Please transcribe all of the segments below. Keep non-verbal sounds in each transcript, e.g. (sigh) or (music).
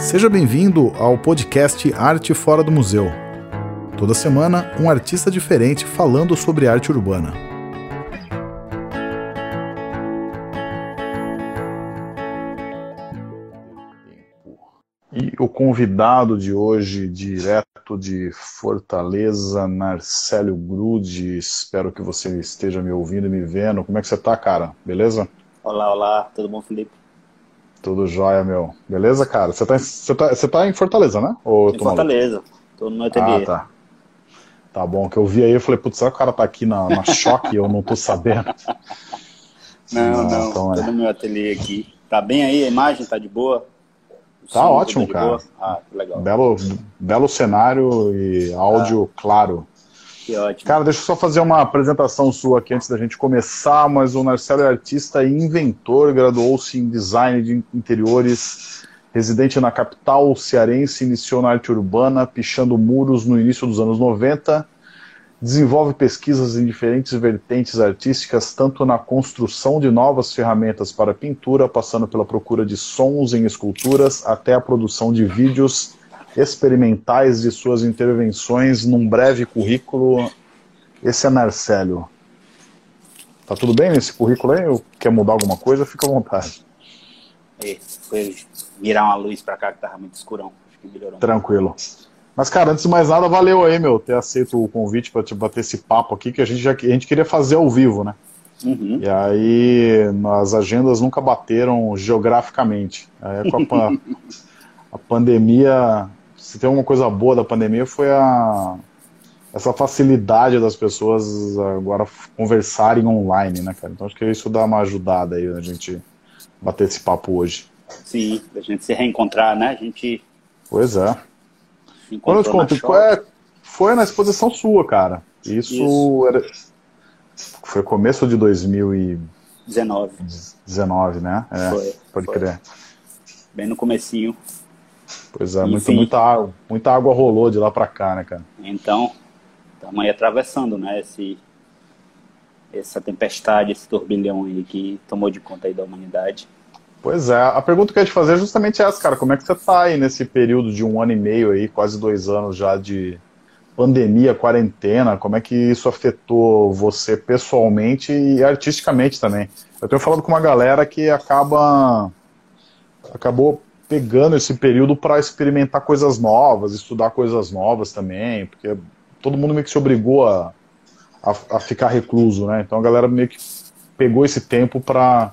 Seja bem-vindo ao podcast Arte Fora do Museu. Toda semana, um artista diferente falando sobre arte urbana. E o convidado de hoje, direto de Fortaleza, Marcelo Grude. Espero que você esteja me ouvindo e me vendo. Como é que você tá, cara? Beleza? Olá, olá. Tudo bom, Felipe? Tudo jóia, meu. Beleza, cara? Você tá, você tá, você tá em Fortaleza, né? Ou em Fortaleza. Maluco? Tô no meu ateliê. Ah, tá. Tá bom, que eu vi aí, eu falei, putz, será que o cara tá aqui na, na choque e eu não tô sabendo? (laughs) Não, não, não então, tô é. no meu ateliê aqui. Tá bem aí, a imagem tá de boa? O tá ótimo, tá cara. Boa? Ah, legal. Belo, belo cenário e áudio ah. claro. Que ótimo. Cara, deixa eu só fazer uma apresentação sua aqui antes da gente começar, mas o Marcelo é artista e inventor, graduou-se em design de interiores, residente na capital cearense, iniciou na arte urbana, pichando muros no início dos anos 90, desenvolve pesquisas em diferentes vertentes artísticas, tanto na construção de novas ferramentas para pintura, passando pela procura de sons em esculturas, até a produção de vídeos experimentais de suas intervenções num breve currículo. Esse é Narcélio. Tá tudo bem nesse currículo aí? Ou quer mudar alguma coisa? Fica à vontade. É, foi virar uma luz para cá que tava muito escurão. Tranquilo. Mas, cara, antes de mais nada, valeu aí, meu, ter aceito o convite para te bater esse papo aqui, que a gente já a gente queria fazer ao vivo, né? Uhum. E aí, as agendas nunca bateram geograficamente. Aí, com a, (laughs) a pandemia, se tem uma coisa boa da pandemia foi a essa facilidade das pessoas agora conversarem online, né, cara? Então acho que isso dá uma ajudada aí a gente bater esse papo hoje. Sim, a gente se reencontrar, né? A gente. Pois é. Quando eu te conto, é, foi na exposição sua, cara. Isso, isso. Era, foi começo de 2019. 19, né? É, foi, pode foi. crer. Bem no comecinho. Pois é, muita, muita, água, muita água rolou de lá para cá, né, cara? Então, estamos aí atravessando, né, esse, essa tempestade, esse turbilhão aí que tomou de conta aí da humanidade. Pois é, a pergunta que eu ia te fazer é justamente essa, cara, como é que você tá aí nesse período de um ano e meio aí, quase dois anos já de pandemia, quarentena, como é que isso afetou você pessoalmente e artisticamente também? Eu tenho falado com uma galera que acaba acabou pegando esse período para experimentar coisas novas, estudar coisas novas também, porque todo mundo meio que se obrigou a, a, a ficar recluso, né? Então a galera meio que pegou esse tempo para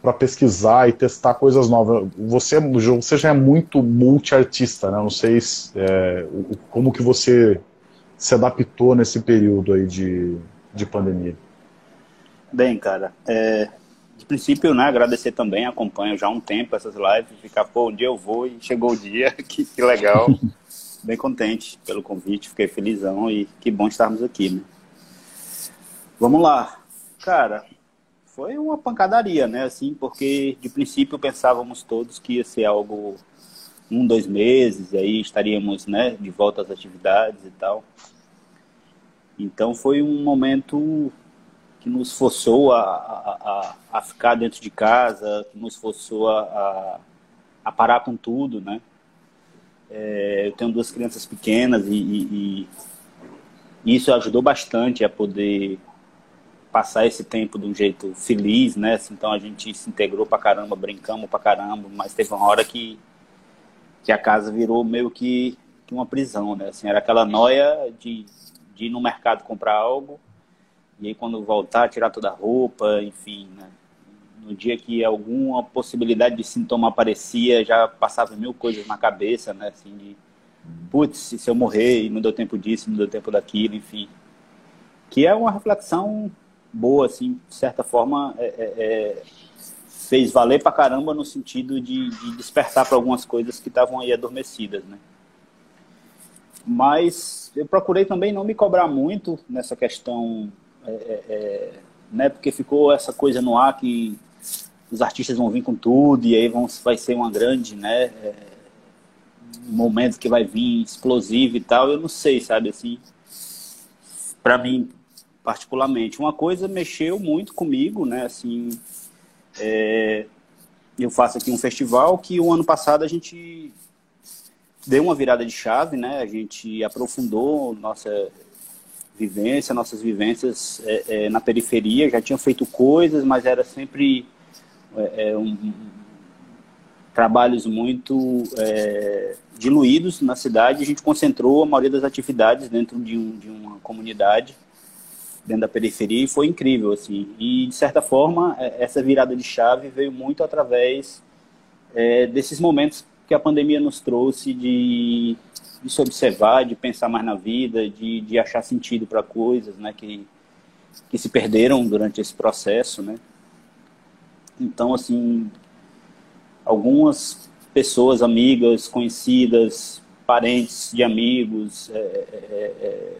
para pesquisar e testar coisas novas. Você, você já é muito multiartista, né? Não sei se, é, como que você se adaptou nesse período aí de, de pandemia. Bem, cara, é, de princípio, né, agradecer também, acompanho já há um tempo essas lives, ficar, pô, um dia eu vou e chegou o dia, (laughs) que, que legal. Bem contente pelo convite, fiquei felizão e que bom estarmos aqui, né? Vamos lá. Cara, foi uma pancadaria, né, assim, porque de princípio pensávamos todos que ia ser algo um, dois meses, e aí estaríamos, né, de volta às atividades e tal. Então foi um momento que nos forçou a, a, a, ficar dentro de casa, que nos forçou a, a, parar com tudo, né? É, eu tenho duas crianças pequenas e, e, e, isso ajudou bastante a poder passar esse tempo de um jeito feliz, né? Então a gente se integrou pra caramba, brincamos pra caramba, mas teve uma hora que, que a casa virou meio que, que uma prisão, né? Assim, era aquela noia de, de ir no mercado comprar algo e aí quando voltar, tirar toda a roupa, enfim, né? No dia que alguma possibilidade de sintoma aparecia, já passava mil coisas na cabeça, né? Assim, de, putz, se eu morrer não deu tempo disso, não deu tempo daquilo, enfim. Que é uma reflexão boa, assim, de certa forma, é, é, é fez valer pra caramba no sentido de, de despertar para algumas coisas que estavam aí adormecidas, né? Mas eu procurei também não me cobrar muito nessa questão é, é, é, né, porque ficou essa coisa no ar que os artistas vão vir com tudo e aí vão, vai ser uma grande, né, é, momento que vai vir explosivo e tal, eu não sei, sabe, assim, para mim, particularmente, uma coisa mexeu muito comigo, né, assim, é, eu faço aqui um festival que o ano passado a gente deu uma virada de chave, né? A gente aprofundou nossa vivência, nossas vivências é, é, na periferia. Já tinham feito coisas, mas era sempre é, é um, trabalhos muito é, diluídos na cidade. A gente concentrou a maioria das atividades dentro de, um, de uma comunidade dentro da periferia e foi incrível assim. E de certa forma é, essa virada de chave veio muito através desses momentos que a pandemia nos trouxe de, de se observar, de pensar mais na vida, de, de achar sentido para coisas né, que, que se perderam durante esse processo. Né? Então, assim, algumas pessoas, amigas, conhecidas, parentes de amigos, é, é, é,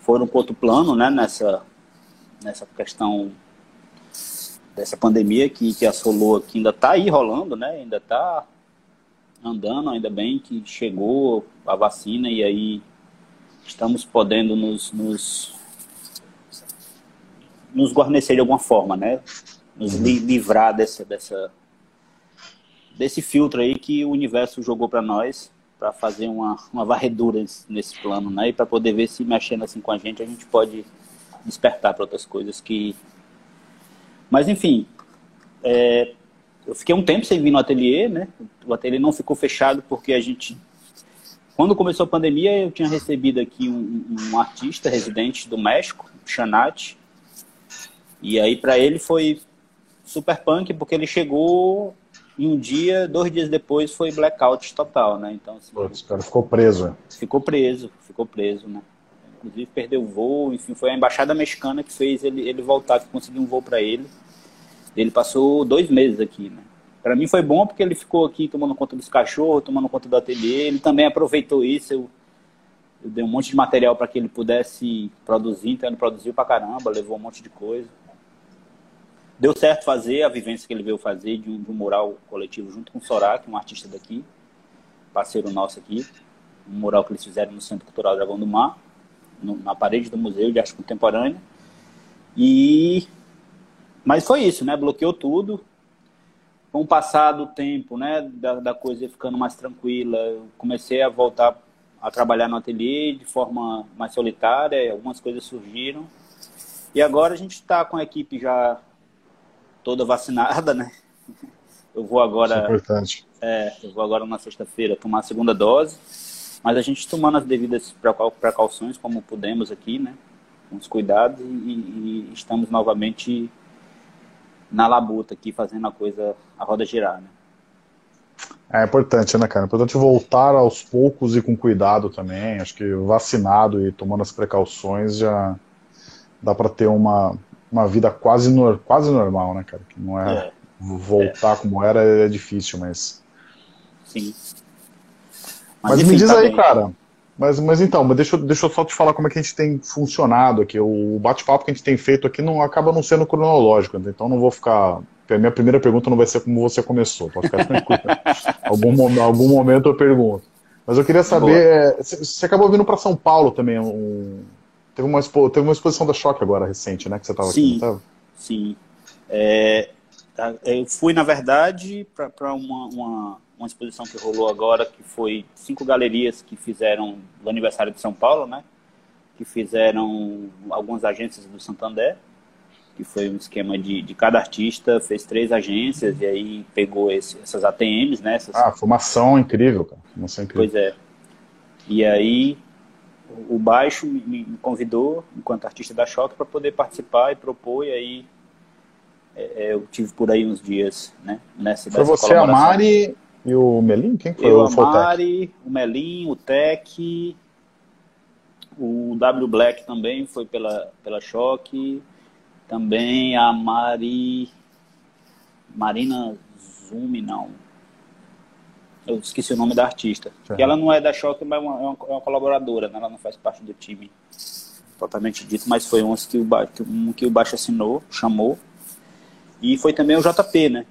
foram para outro plano né, nessa, nessa questão dessa pandemia que, que assolou aqui, ainda está aí rolando, né? ainda está andando, ainda bem que chegou a vacina e aí estamos podendo nos, nos, nos guarnecer de alguma forma, né? Nos uhum. li livrar dessa, dessa, desse filtro aí que o universo jogou para nós para fazer uma, uma varredura nesse plano, né? E para poder ver se mexendo assim com a gente a gente pode despertar para outras coisas que. Mas enfim, é, eu fiquei um tempo sem vir no ateliê, né? O ateliê não ficou fechado porque a gente. Quando começou a pandemia, eu tinha recebido aqui um, um artista residente do México, Chanat. E aí, para ele, foi super punk, porque ele chegou em um dia, dois dias depois, foi blackout total, né? Então, assim, Putz, cara ficou preso. Ficou preso, ficou preso, né? Inclusive, perdeu o voo, enfim, foi a embaixada mexicana que fez ele, ele voltar, que conseguiu um voo para ele. Ele passou dois meses aqui, né? Para mim foi bom porque ele ficou aqui tomando conta dos cachorros, tomando conta do ateliê. Ele também aproveitou isso. Eu, eu dei um monte de material para que ele pudesse produzir, então ele produziu para caramba, levou um monte de coisa. Deu certo fazer a vivência que ele veio fazer de um, de um mural coletivo junto com o Sorak, um artista daqui, parceiro nosso aqui. Um mural que eles fizeram no Centro Cultural Dragão do Mar, no, na parede do Museu de Arte Contemporânea. E mas foi isso, né? Bloqueou tudo. Com o passar do tempo, né, da, da coisa ficando mais tranquila, eu comecei a voltar a trabalhar no ateliê de forma mais solitária, algumas coisas surgiram. E agora a gente está com a equipe já toda vacinada, né? Eu vou agora. Isso é importante. É, eu vou agora na sexta-feira tomar a segunda dose. Mas a gente tomando as devidas precauções, como pudemos aqui, né? Com os cuidados, e, e estamos novamente na labuta aqui, fazendo a coisa, a roda girar, né? É importante, né, cara? É importante voltar aos poucos e com cuidado também. Acho que vacinado e tomando as precauções já dá para ter uma, uma vida quase, no, quase normal, né, cara? Que não é, é. voltar é. como era é difícil, mas. Sim. Mas, mas enfim, me diz tá aí, bem. cara. Mas, mas então, mas deixa, deixa eu só te falar como é que a gente tem funcionado aqui. O bate-papo que a gente tem feito aqui não acaba não sendo cronológico, então não vou ficar. A minha primeira pergunta não vai ser como você começou, pode ficar tranquilo. (laughs) algum, algum momento eu pergunto. Mas eu queria saber, você acabou vindo para São Paulo também. Um, teve, uma expo, teve uma exposição da Choque agora recente, né? Que você estava aqui, não tava? Sim. É, tá, eu fui, na verdade, para uma, uma uma exposição que rolou agora, que foi cinco galerias que fizeram do aniversário de São Paulo, né? Que fizeram algumas agências do Santander, que foi um esquema de, de cada artista fez três agências e aí pegou esse, essas ATMs, né? Essas... Ah, formação incrível, cara. Formação incrível. Pois é. E aí o Baixo me, convidou, enquanto artista da Choque, para poder participar e propor, e aí é, é, eu tive por aí uns dias, né? Nessa, Foi você, a Mari, e o Melim? Quem foi Eu, o a Mari, o Melim, o Tech, o W Black também foi pela, pela Choque. Também a Mari. Marina Zumi, não. Eu esqueci o nome da artista. Que ela não é da Choque, mas é uma, é uma, colaboradora, né? ela não faz parte do time totalmente dito, mas foi um que o, um que o Baixo assinou, chamou. E foi também o JP, né?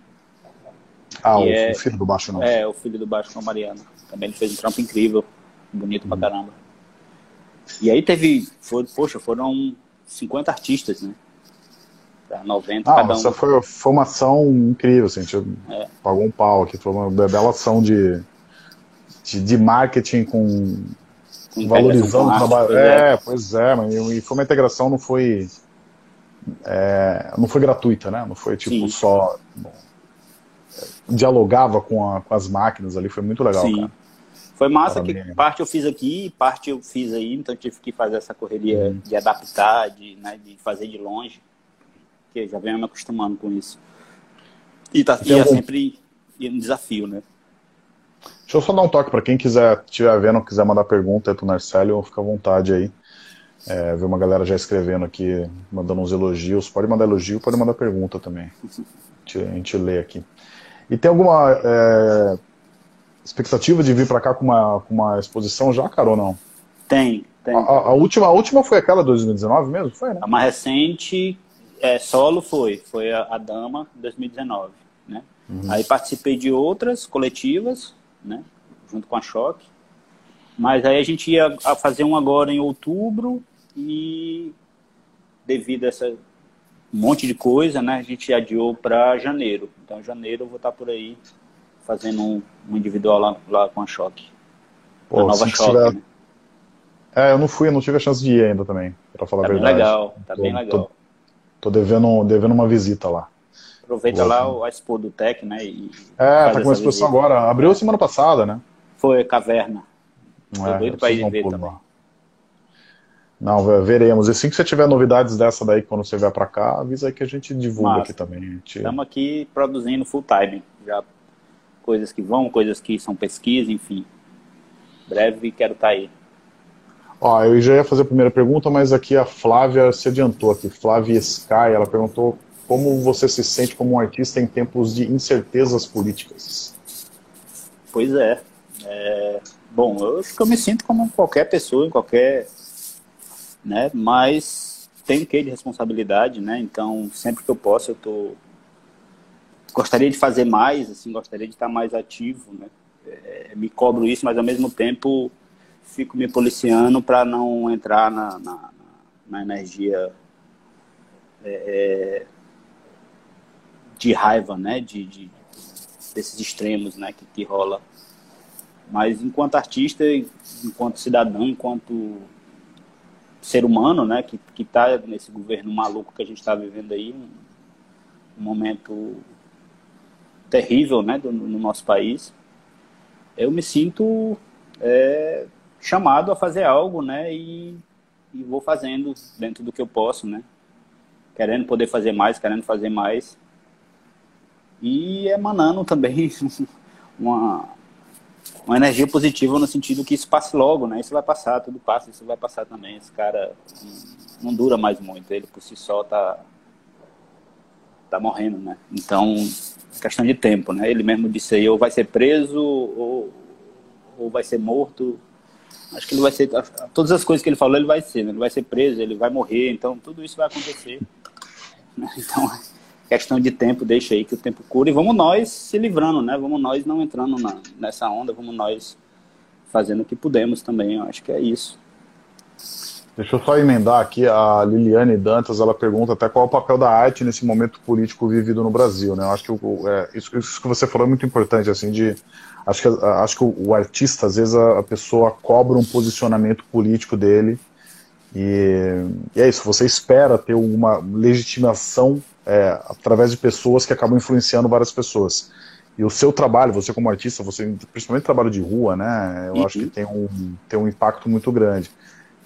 Ah, o, é, filho do baixo não. É, o filho do baixo com a Mariana. Também ele fez um trampo incrível, bonito pra uhum. caramba. E aí teve, foi, poxa, foram 50 artistas, né? para 90 ah, cada um. Essa foi, foi uma ação incrível, assim, a gente é. pagou um pau aqui, foi uma bela ação de, de, de marketing com, com valorizando o trabalho. É, é, pois é, mas e foi uma integração, não foi. É, não foi gratuita, né? Não foi tipo Sim. só. Bom, dialogava com, a, com, as máquinas ali, foi muito legal. Sim. Cara. Foi massa que parte eu fiz aqui, parte eu fiz aí, então tive que fazer essa correria uhum. de adaptar, de, né, de fazer de longe, que já venho me acostumando com isso. E, tá, e é sempre um desafio, né? Deixa eu só dar um toque para quem quiser, estiver vendo, quiser mandar pergunta aí pro Narcélio, fica à vontade aí. É, ver uma galera já escrevendo aqui, mandando uns elogios. Pode mandar elogio, pode mandar pergunta também. A gente, a gente lê aqui. E tem alguma é, expectativa de vir para cá com uma, com uma exposição já, cara, ou não? Tem, tem. A, a, última, a última foi aquela de 2019 mesmo? Foi, né? A mais recente, é, solo foi, foi a, a Dama 2019, né? Uhum. Aí participei de outras coletivas, né? Junto com a Choque. Mas aí a gente ia fazer um agora em outubro e devido a essa um monte de coisa, né? A gente adiou para janeiro. Então, janeiro eu vou estar por aí fazendo um, um individual lá, lá, com a Choque. Pô, a nova Choque, tiver... né? É, eu não fui, eu não tive a chance de ir ainda também, para falar tá a verdade. Legal, tá tô, bem legal. Tô, tô, devendo, devendo uma visita lá. Aproveita Vou, lá a Expo do Tech, né? E é, tá com uma exposição visita. agora. Abriu semana passada, né? Foi, Caverna. Tô é, doido pra ir ver também. Lá. Não, veremos. E assim que você tiver novidades dessa daí, quando você vier para cá, avisa aí que a gente divulga aqui também. Estamos aqui produzindo full time. Já coisas que vão, coisas que são pesquisa, enfim. Breve quero estar tá aí. Ó, eu já ia fazer a primeira pergunta, mas aqui a Flávia se adiantou aqui. Flávia Sky, ela perguntou como você se sente como um artista em tempos de incertezas políticas. Pois é. é... Bom, eu acho que eu me sinto como qualquer pessoa, em qualquer né? Mas tem um quê de responsabilidade, né? Então, sempre que eu posso, eu tô gostaria de fazer mais, assim, gostaria de estar mais ativo, né? É, me cobro isso, mas ao mesmo tempo fico me policiando para não entrar na, na, na energia é, é, de raiva, né? De, de, desses extremos, né? Que, que rola. Mas enquanto artista, enquanto cidadão, enquanto ser humano, né, que está nesse governo maluco que a gente está vivendo aí, um, um, momento terrível, né, do, no nosso país. Eu me sinto é, chamado a fazer algo, né, e, e vou fazendo dentro do que eu posso, né, querendo poder fazer mais, querendo fazer mais e emanando também (laughs) uma uma energia positiva no sentido que isso passe logo, né? Isso vai passar, tudo passa, isso vai passar também. Esse cara não dura mais muito, ele por si só tá tá morrendo, né? Então, questão de tempo, né? Ele mesmo disse aí, ou vai ser preso ou, ou vai ser morto. Acho que ele vai ser todas as coisas que ele falou, ele vai ser, né? Ele vai ser preso, ele vai morrer, então tudo isso vai acontecer. (laughs) Então, questão de tempo, deixa aí que o tempo cura. E vamos nós se livrando, né? Vamos nós não entrando na, nessa onda, vamos nós fazendo o que podemos também. Eu acho que é isso. Deixa eu só emendar aqui, a Liliane Dantas, ela pergunta até qual é o papel da arte nesse momento político vivido no Brasil, né? Eu acho que é, isso, isso, que você falou é muito importante, assim, de... Acho que, acho que o, o artista, às vezes, a, a, pessoa cobra um posicionamento político dele e, e é isso, você espera ter uma legitimação é, através de pessoas que acabam influenciando várias pessoas. E o seu trabalho, você como artista, você principalmente trabalho de rua, né? Eu uhum. acho que tem um, tem um impacto muito grande.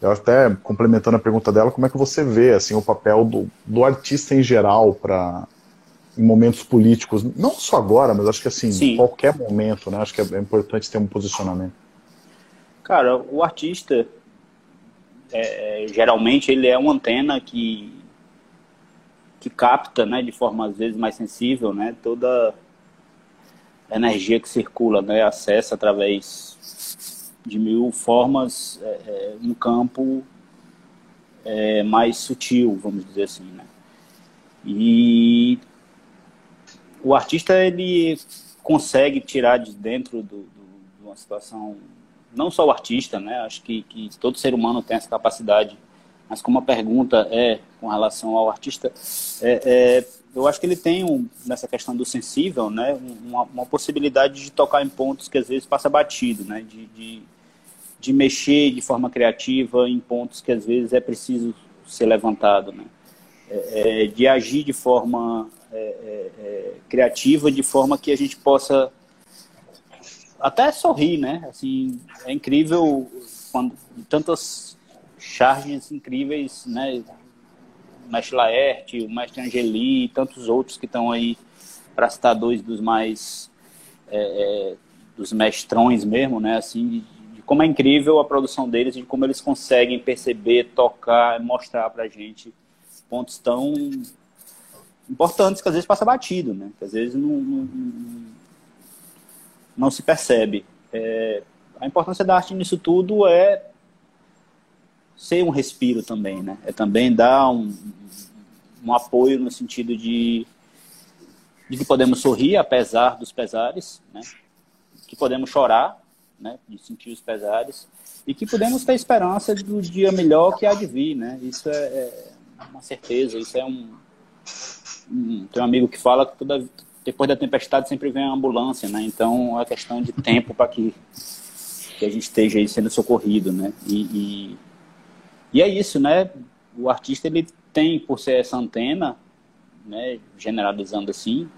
Eu até complementando a pergunta dela, como é que você vê assim o papel do, do artista em geral para em momentos políticos, não só agora, mas acho que assim, Sim. em qualquer momento, né? Acho que é, é importante ter um posicionamento. Cara, o artista é, geralmente ele é uma antena que que capta, né, de forma às vezes mais sensível, né, toda a energia que circula, né, acessa através de mil formas é, é, um campo é, mais sutil, vamos dizer assim, né. E o artista ele consegue tirar de dentro do, do, de uma situação, não só o artista, né, acho que, que todo ser humano tem essa capacidade mas como a pergunta é com relação ao artista, é, é, eu acho que ele tem, um, nessa questão do sensível, né, uma, uma, possibilidade de tocar em pontos que às vezes passa batido, né, de, de, de, mexer de forma criativa em pontos que às vezes é preciso ser levantado, né, é, é de agir de forma é, é, criativa, de forma que a gente possa até sorrir, né, assim, é incrível quando tantas charges incríveis, né, o mestre Laerte, o mestre Angeli e tantos outros que estão aí, para citar dois dos mais, é, é, dos mestrões mesmo, né, assim, de, de, como é incrível a produção deles e de como eles conseguem perceber, tocar, mostrar para gente pontos tão importantes que às vezes passa batido, né, que às vezes não, não, não se percebe. É, a importância da arte nisso tudo é ser um respiro também, né? É também dar um, um apoio no sentido de, de que podemos sorrir apesar dos pesares, né? Que podemos chorar, né? De sentir os pesares e que podemos ter esperança do dia melhor que há de vir, né? Isso é, é uma certeza, isso é um, um tem um amigo que fala que toda, depois da tempestade sempre vem a ambulância, né? Então é questão de tempo para que que a gente esteja aí sendo socorrido, né? E, e e é isso, né? O artista ele tem, por ser essa antena, né, generalizando assim,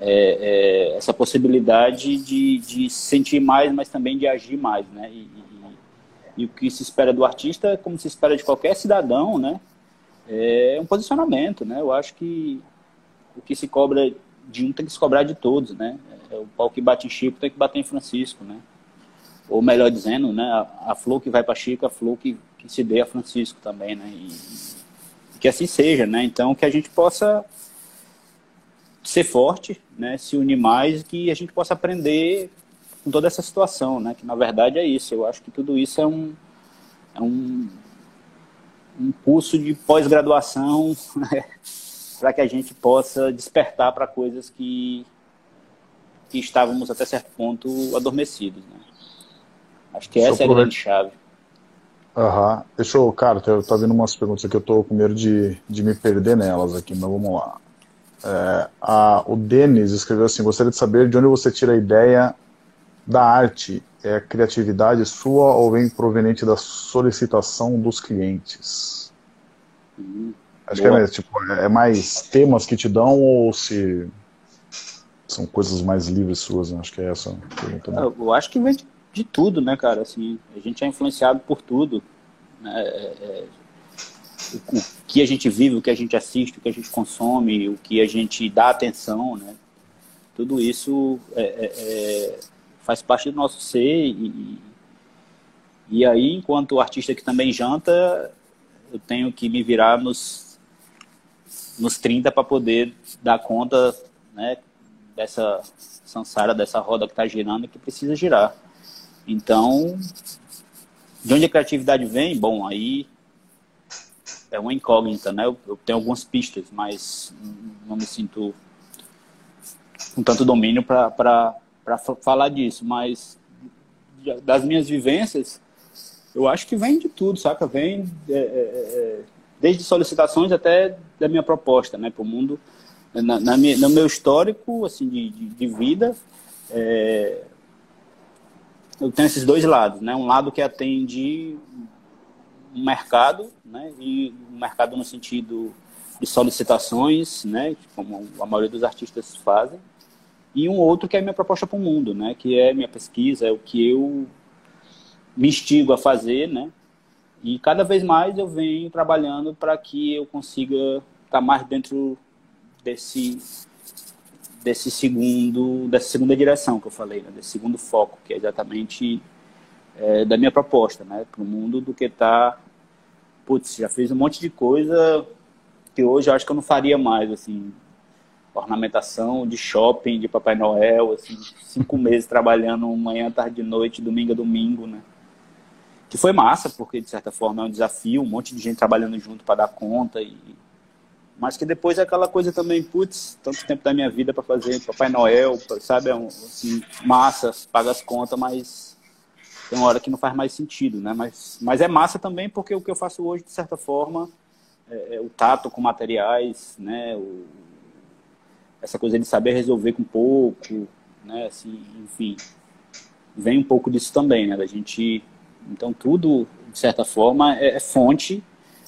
é, é, essa possibilidade de, de sentir mais, mas também de agir mais, né? E, e, e, o que se espera do artista, como se espera de qualquer cidadão, né? É um posicionamento, né? Eu acho que o que se cobra de um tem que se cobrar de todos, né? É, o pau que bate em Chico tem que bater em Francisco, né? Ou melhor dizendo, né? A, a flor que vai para Chico, a flor que que se dê a Francisco também, né? E, que assim seja, né? Então que a gente possa ser forte, né? Se unir mais, que a gente possa aprender com toda essa situação, né? Que na verdade é isso. Eu acho que tudo isso é um é um, um curso de pós-graduação (laughs) né? para que a gente possa despertar para coisas que que estávamos até certo ponto adormecidos, né? Acho que essa é a grande chave. Aham. Uhum. Deixa eu, cara, tá, tá vindo umas perguntas aqui, eu tô com medo de, de me perder nelas aqui, mas vamos lá. É, a, o Denis escreveu assim: gostaria de saber de onde você tira a ideia da arte. É criatividade sua ou vem proveniente da solicitação dos clientes? Hum, Acho boa. que é mais, tipo, é mais temas que te dão ou se são coisas mais livres suas? Né? Acho que é essa a pergunta. Né? Eu acho que vem de de tudo, né, cara? Assim, a gente é influenciado por tudo. Né? É, é, o, o, que a gente vive, o que a gente assiste, o que a gente consome, o que a gente dá atenção, né? Tudo isso é, é, é faz parte do nosso ser e, e aí, enquanto artista que também janta, eu tenho que me virar nos, nos 30 para poder dar conta né, dessa sansara, dessa roda que está girando e que precisa girar. Então, de onde a criatividade vem? Bom, aí é uma incógnita, né? Eu, eu tenho algumas pistas, mas não me sinto com tanto domínio para falar disso. Mas das minhas vivências, eu acho que vem de tudo, saca? Vem é, é, é desde solicitações até da minha proposta, né? Para o mundo, na, na minha, no meu histórico assim de, de, de vida, é, eu tenho esses dois lados, né? Um lado que atende um mercado, né? E um mercado no sentido de solicitações, né? Como a maioria dos artistas fazem. E um outro que é a minha proposta para o mundo, né? Que é minha pesquisa, é o que eu me instigo a fazer, né? E cada vez mais eu venho trabalhando para que eu consiga estar mais dentro desse desse segundo, dessa segunda direção que eu falei, né? desse segundo foco, que é exatamente é, da minha proposta, né? Para o mundo do que tá, putz, já fiz um monte de coisa que hoje eu acho que eu não faria mais, assim, ornamentação de shopping, de Papai Noel, assim, cinco (laughs) meses trabalhando manhã, tarde, noite, domingo a domingo, né? Que foi massa, porque de certa forma é um desafio, um monte de gente trabalhando junto para dar conta e mas que depois é aquela coisa também, putz, tanto tempo da minha vida para fazer Papai Noel, sabe? É um, assim, massa, paga as contas, mas tem uma hora que não faz mais sentido, né? Mas, mas é massa também porque o que eu faço hoje, de certa forma, é, é o tato com materiais, né? O, essa coisa de saber resolver com pouco, né? Assim, enfim, vem um pouco disso também, né? Da gente, então tudo de certa forma é, é fonte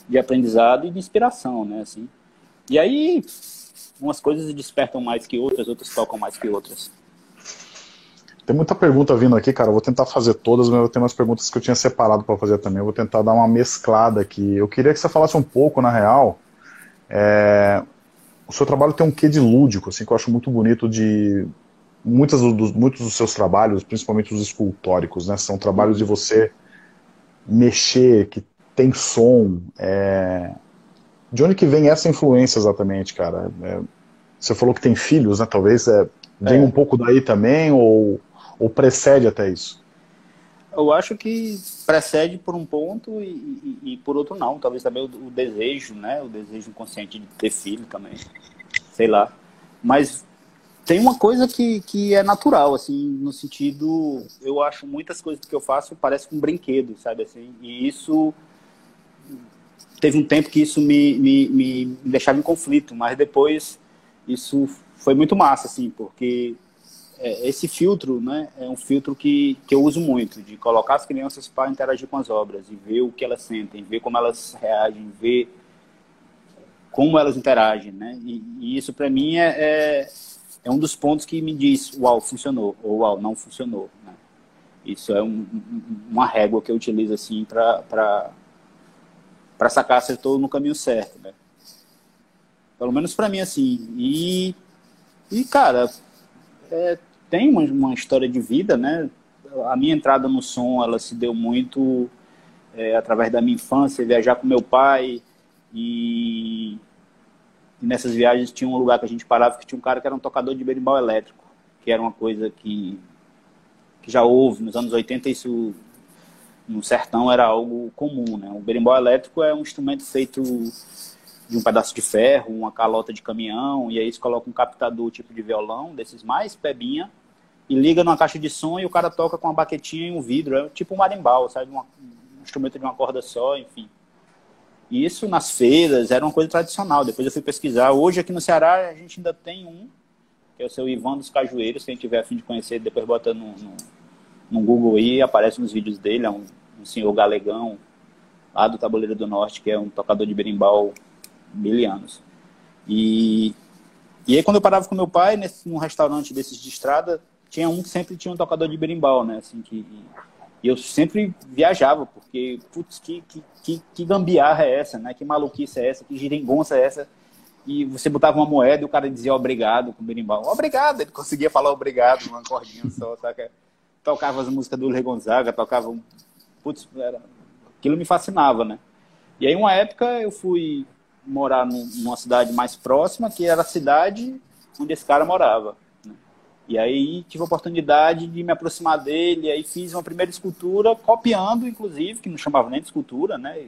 de aprendizado e de inspiração, né? Assim, e aí umas coisas despertam mais que outras, outras tocam mais que outras. Tem muita pergunta vindo aqui, cara. Eu vou tentar fazer todas, mas eu tenho umas perguntas que eu tinha separado para fazer também. Eu vou tentar dar uma mesclada aqui. Eu queria que você falasse um pouco, na real. É... O seu trabalho tem um quê de lúdico, assim, que eu acho muito bonito de muitos dos, muitos dos seus trabalhos, principalmente os escultóricos, né? São trabalhos de você mexer, que tem som. É... De onde que vem essa influência exatamente, cara? É... Você falou que tem filhos, né? Talvez é... vem é. um pouco daí também, ou ou precede até isso? Eu acho que precede por um ponto e, e, e por outro não. Talvez também o, o, desejo, né? O desejo inconsciente de ter filho também. Sei lá. Mas tem uma coisa que, que é natural, assim, no sentido... Eu acho muitas coisas que eu faço parece um brinquedo, sabe? Assim, e isso... Teve um tempo que isso me, me, me deixava em conflito, mas depois isso foi muito massa, assim, porque é, esse filtro né, é um filtro que, que eu uso muito, de colocar as crianças para interagir com as obras e ver o que elas sentem, ver como elas reagem, ver como elas interagem. Né? E, e isso, para mim, é, é, é, um dos pontos que me diz, uau, funcionou, ou uau, não funcionou. Né? Isso é um, uma régua que eu utilizo assim para sacar se eu estou no caminho certo. Né? Pelo menos para mim, assim. E, e cara, é, tem uma, uma, história de vida, né? A minha entrada no som, ela se deu muito é, através da minha infância, viajar com meu pai e, e, nessas viagens tinha um lugar que a gente parava que tinha um cara que era um tocador de berimbau elétrico, que era uma coisa que, que já houve nos anos 80, isso no sertão era algo comum, né? O berimbau elétrico é um instrumento feito de um pedaço de ferro, uma calota de caminhão, e aí você coloca um captador tipo de violão, desses mais pebinha, e liga numa caixa de som e o cara toca com uma baquetinha e um vidro, é tipo um marimbau, sabe? um instrumento de uma corda só, enfim. Isso nas feiras era uma coisa tradicional, depois eu fui pesquisar. Hoje aqui no Ceará a gente ainda tem um, que é o seu Ivan dos Cajueiros, quem tiver a fim de conhecer, depois bota no, no, no Google aí, aparece nos vídeos dele, é um, um senhor galegão, lá do Tabuleiro do Norte, que é um tocador de berimbau mil anos. E, e aí quando eu parava com meu pai, nesse, num restaurante desses de estrada, tinha um que sempre tinha um tocador de berimbau, né? Assim, que, e eu sempre viajava, porque, putz, que, que, que, que gambiarra é essa, né? Que maluquice é essa? Que giringonça é essa? E você botava uma moeda e o cara dizia obrigado com o berimbau. Obrigado! Ele conseguia falar obrigado numa cordinha só, saca? Tocava as músicas do Le Gonzaga, tocava... Putz, era... aquilo me fascinava, né? E aí, uma época, eu fui morar num, numa cidade mais próxima, que era a cidade onde esse cara morava. Né? E aí tive a oportunidade de me aproximar dele, aí fiz uma primeira escultura, copiando, inclusive, que não chamava nem de escultura, né?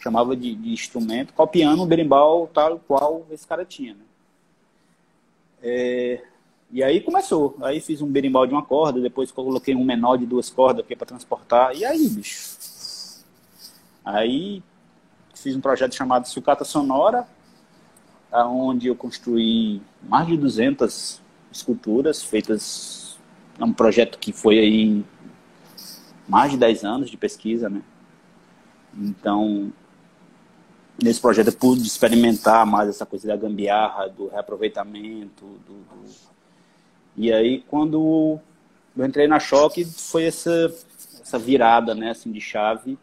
chamava de, de instrumento, copiando um berimbau tal qual esse cara tinha. Né? É, e aí começou. Aí fiz um berimbau de uma corda, depois coloquei um menor de duas cordas para transportar. E aí, bicho? Aí fiz um projeto chamado Sucata Sonora, onde eu construí mais de 200 esculturas feitas é um projeto que foi aí mais de 10 anos de pesquisa, né? Então, nesse projeto eu pude experimentar mais essa coisa da gambiarra, do reaproveitamento, do, do... e aí quando eu entrei na Choque foi essa essa virada, né, assim, de chave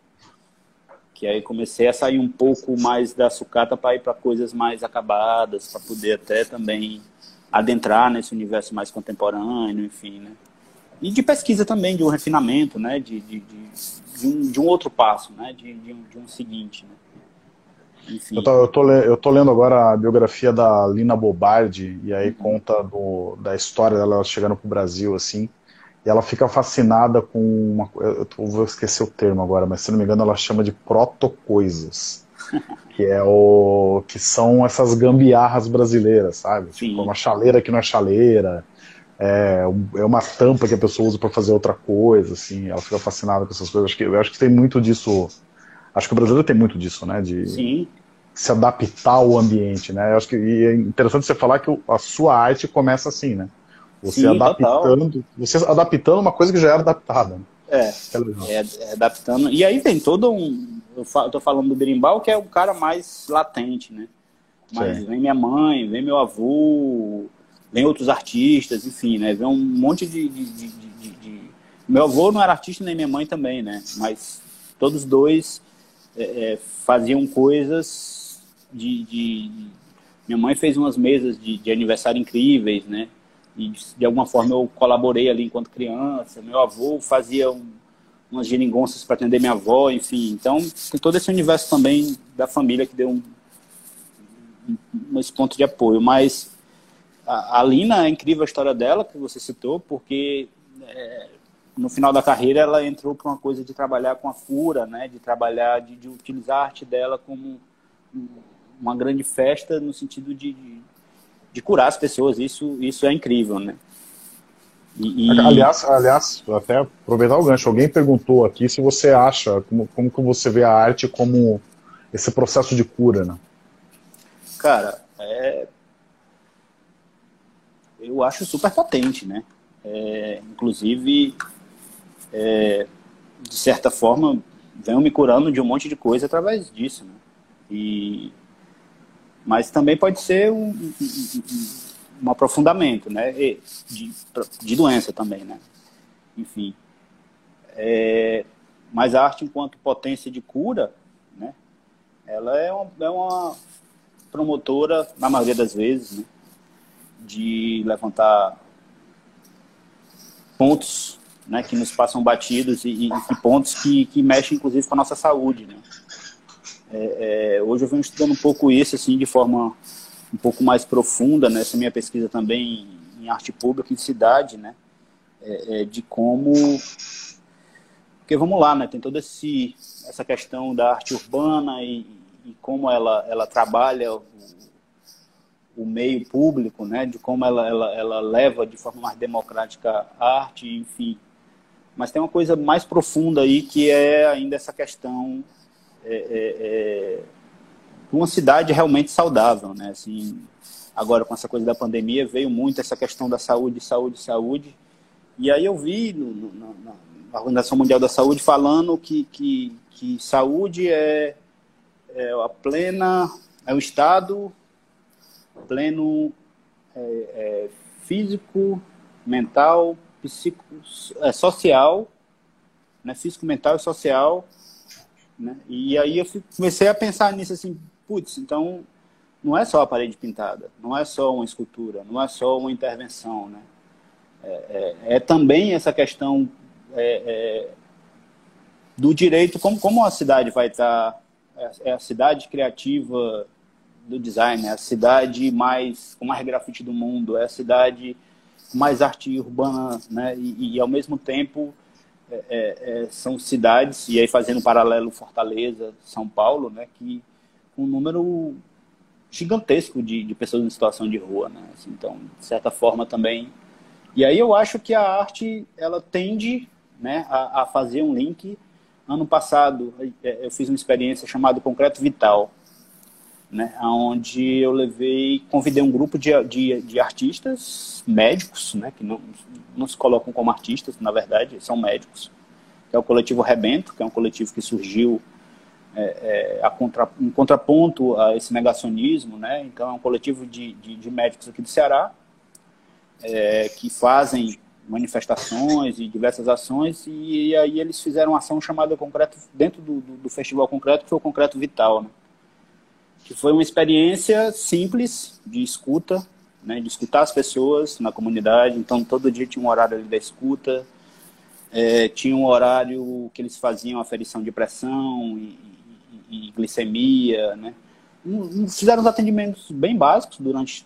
que aí comecei a sair um pouco mais da sucata para ir para coisas mais acabadas, para poder até também adentrar nesse universo mais contemporâneo, enfim, né? E de pesquisa também, de um refinamento, né? De, de, de, de um, de um outro passo, né? De, de, um, de um seguinte, né? Enfim. Eu, tô, eu, tô, eu tô lendo agora a biografia da Lina Bobardi, e aí uhum. conta do, da história dela chegando pro Brasil, assim, e ela fica fascinada com uma eu vou esquecer o termo agora, mas se não me engano ela chama de protocoisas, (laughs) que é o que são essas gambiarras brasileiras, sabe? Tipo, uma chaleira que não é chaleira, é, é uma tampa que a pessoa usa para fazer outra coisa, assim, ela fica fascinada com essas coisas. Acho que, eu acho que tem muito disso. Acho que o brasileiro tem muito disso, né? De Sim. se adaptar ao ambiente, né? Eu acho que e é interessante você falar que a sua arte começa assim, né? Você Sim, adaptando, total. você adaptando uma coisa que já era adaptada. É, é, é, adaptando. E aí tem todo um. Eu tô falando do berimbau, que é o cara mais latente, né? Mas Sim. vem minha mãe, vem meu avô, vem outros artistas, enfim, né? Vem um monte de, de, de, de, Meu avô não era artista, nem minha mãe também, né? Mas todos dois é, é, faziam coisas de, Minha mãe fez umas mesas de, aniversário incríveis, né? E de alguma forma eu colaborei ali enquanto criança. Meu avô fazia um, umas geringonças para atender minha avó, enfim. Então, tem todo esse universo também da família que deu um, um, esse ponto de apoio. Mas a, a Lina, é incrível a história dela, que você citou, porque é, no final da carreira ela entrou para uma coisa de trabalhar com a fura, né? De trabalhar, de, de utilizar a arte dela como uma grande festa no sentido de, de, de, curar as pessoas. Isso, isso é incrível, né? E, e... Aliás, aliás, até aproveitar o gancho, alguém perguntou aqui se você acha, como, como que você vê a arte como esse processo de cura, né? Cara, é, eu acho super potente, né? É, inclusive, é, de certa forma, venho me curando de um monte de coisa através disso, né? E, mas também pode ser um, um, um aprofundamento, né? De, de, doença também, né? Enfim. É, mas a arte, enquanto potência de cura, né? Ela é uma, é uma promotora, na maioria das vezes, né? de levantar pontos né, que nos passam batidos e, e pontos que, que mexem, inclusive, com a nossa saúde. Né? É, é, hoje eu venho estudando um pouco isso assim de forma um pouco mais profunda nessa minha pesquisa também em arte pública e cidade, né? É, é, de como porque vamos lá, né? Tem toda esse essa questão da arte urbana e, e como ela ela trabalha o, o meio público, né, de como ela, ela, ela leva de forma mais democrática a arte, enfim. Mas tem uma coisa mais profunda aí que é ainda essa questão é, é, é, de uma cidade realmente saudável, né? Assim, agora com essa coisa da pandemia veio muito essa questão da saúde, saúde, saúde. E aí eu vi no, no, na Organização Mundial da Saúde falando que, que, que saúde é, é a plena, é o estado pleno é, é, físico, mental, psico, é, social, né, físico, mental e social. Né? E aí eu comecei a pensar nisso assim, putz, então não é só a parede pintada, não é só uma escultura, não é só uma intervenção, né? É, é, é também essa questão é, é do direito, como, como a cidade vai estar, é a cidade criativa do design, é a cidade mais com mais grafite do mundo, é a cidade mais arte urbana, né? E, e ao mesmo tempo é, é, é são cidades e aí fazendo um paralelo Fortaleza, São Paulo, né? Que um número gigantesco de, de pessoas em situação de rua, né? Assim, então, de certa forma também. E aí eu acho que a arte ela tende, né, a, a fazer um link. Ano passado é, eu fiz uma experiência chamada Concreto Vital né, onde eu levei, convidei um grupo de, de, de, artistas, médicos, né, que não, não se colocam como artistas, na verdade, são médicos, que é o coletivo Rebento, que é um coletivo que surgiu é, é, a contra, em contraponto a esse negacionismo, né, então é um coletivo de, de, de médicos aqui do Ceará, é, que fazem manifestações e diversas ações, e, e, aí eles fizeram uma ação chamada Concreto, dentro do, do, do Festival Concreto, que foi o Concreto Vital, né, que foi uma experiência simples de escuta, né, de escutar as pessoas na comunidade. Então, todo dia tinha um horário ali da escuta, é, tinha um horário que eles faziam aferição de pressão e, e, e glicemia, né. Fizeram os atendimentos bem básicos durante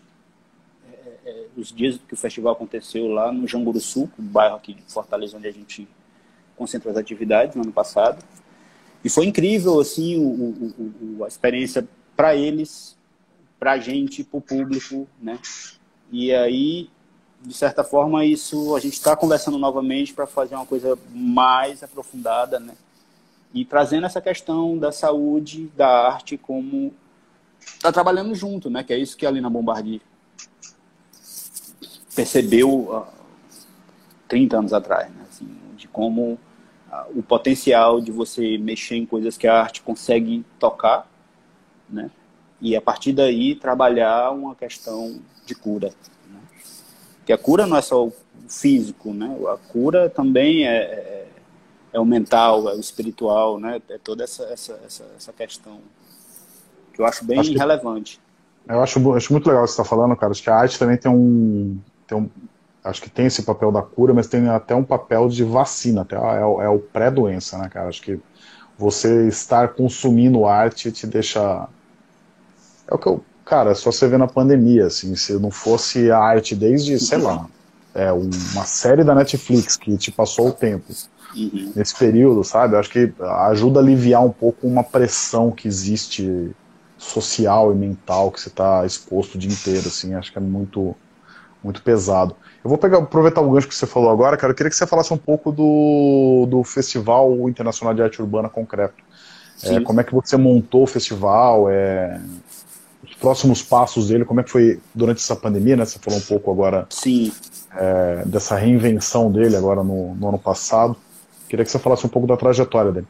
é, é, os dias que o festival aconteceu lá no Jamburuçu, um bairro aqui de Fortaleza, onde a gente concentrou as atividades no ano passado. E foi incrível, assim, o, o, o, a experiência para eles, para a gente, para o público, né? E aí, de certa forma, isso a gente está conversando novamente para fazer uma coisa mais aprofundada, né? E trazendo essa questão da saúde, da arte, como está trabalhando junto, né? Que é isso que a Lina Bombardier percebeu uh, 30 anos atrás, né? Assim, de como uh, o potencial de você mexer em coisas que a arte consegue tocar, né? E a partir daí trabalhar uma questão de cura. Né? Que a cura não é só o físico, né? A cura também é, é, é o mental, é o espiritual, né? É toda essa, essa, essa, essa questão que eu acho bem acho que, relevante. Eu acho, acho muito legal o que você está falando, cara. Acho que a arte também tem um, tem um. Acho que tem esse papel da cura, mas tem até um papel de vacina, até é, é o pré-doença, né, cara? Acho que você estar consumindo arte te deixa. É o que eu. Cara, é só você ver na pandemia, assim, se não fosse a arte desde, sei lá, é, uma série da Netflix que te passou o tempo uhum. nesse período, sabe? Acho que ajuda a aliviar um pouco uma pressão que existe social e mental que você está exposto o dia inteiro, assim, acho que é muito, muito pesado. Eu vou pegar, aproveitar o gancho que você falou agora, cara, eu queria que você falasse um pouco do, do Festival Internacional de Arte Urbana Concreto. É, como é que você montou o festival, é, próximos passos dele, como é que foi durante essa pandemia, né? Você falou um pouco agora Sim. É, dessa reinvenção dele agora no, no ano passado. Queria que você falasse um pouco da trajetória dele.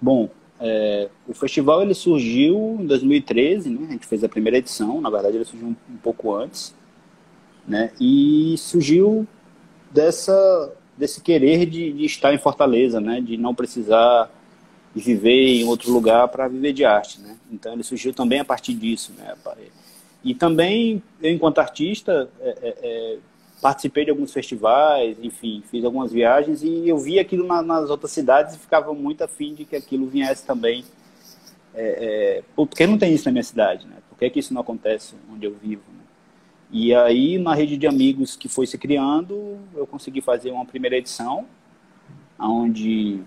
Bom, é, o festival ele surgiu em 2013, né? A gente fez a primeira edição, na verdade ele surgiu um, um pouco antes, né? E surgiu dessa desse querer de, de, estar em Fortaleza, né? De não precisar viver em outro lugar para viver de arte, né? Então ele surgiu também a partir disso, né? E também eu, enquanto artista, é, é, é participei de alguns festivais, enfim, fiz algumas viagens e eu vi aquilo na, nas outras cidades e ficava muito afim de que aquilo viesse também. É, é, porque não tem isso na minha cidade, né? Por que, que isso não acontece onde eu vivo? Né? E aí, na rede de amigos que foi se criando, eu consegui fazer uma primeira edição, onde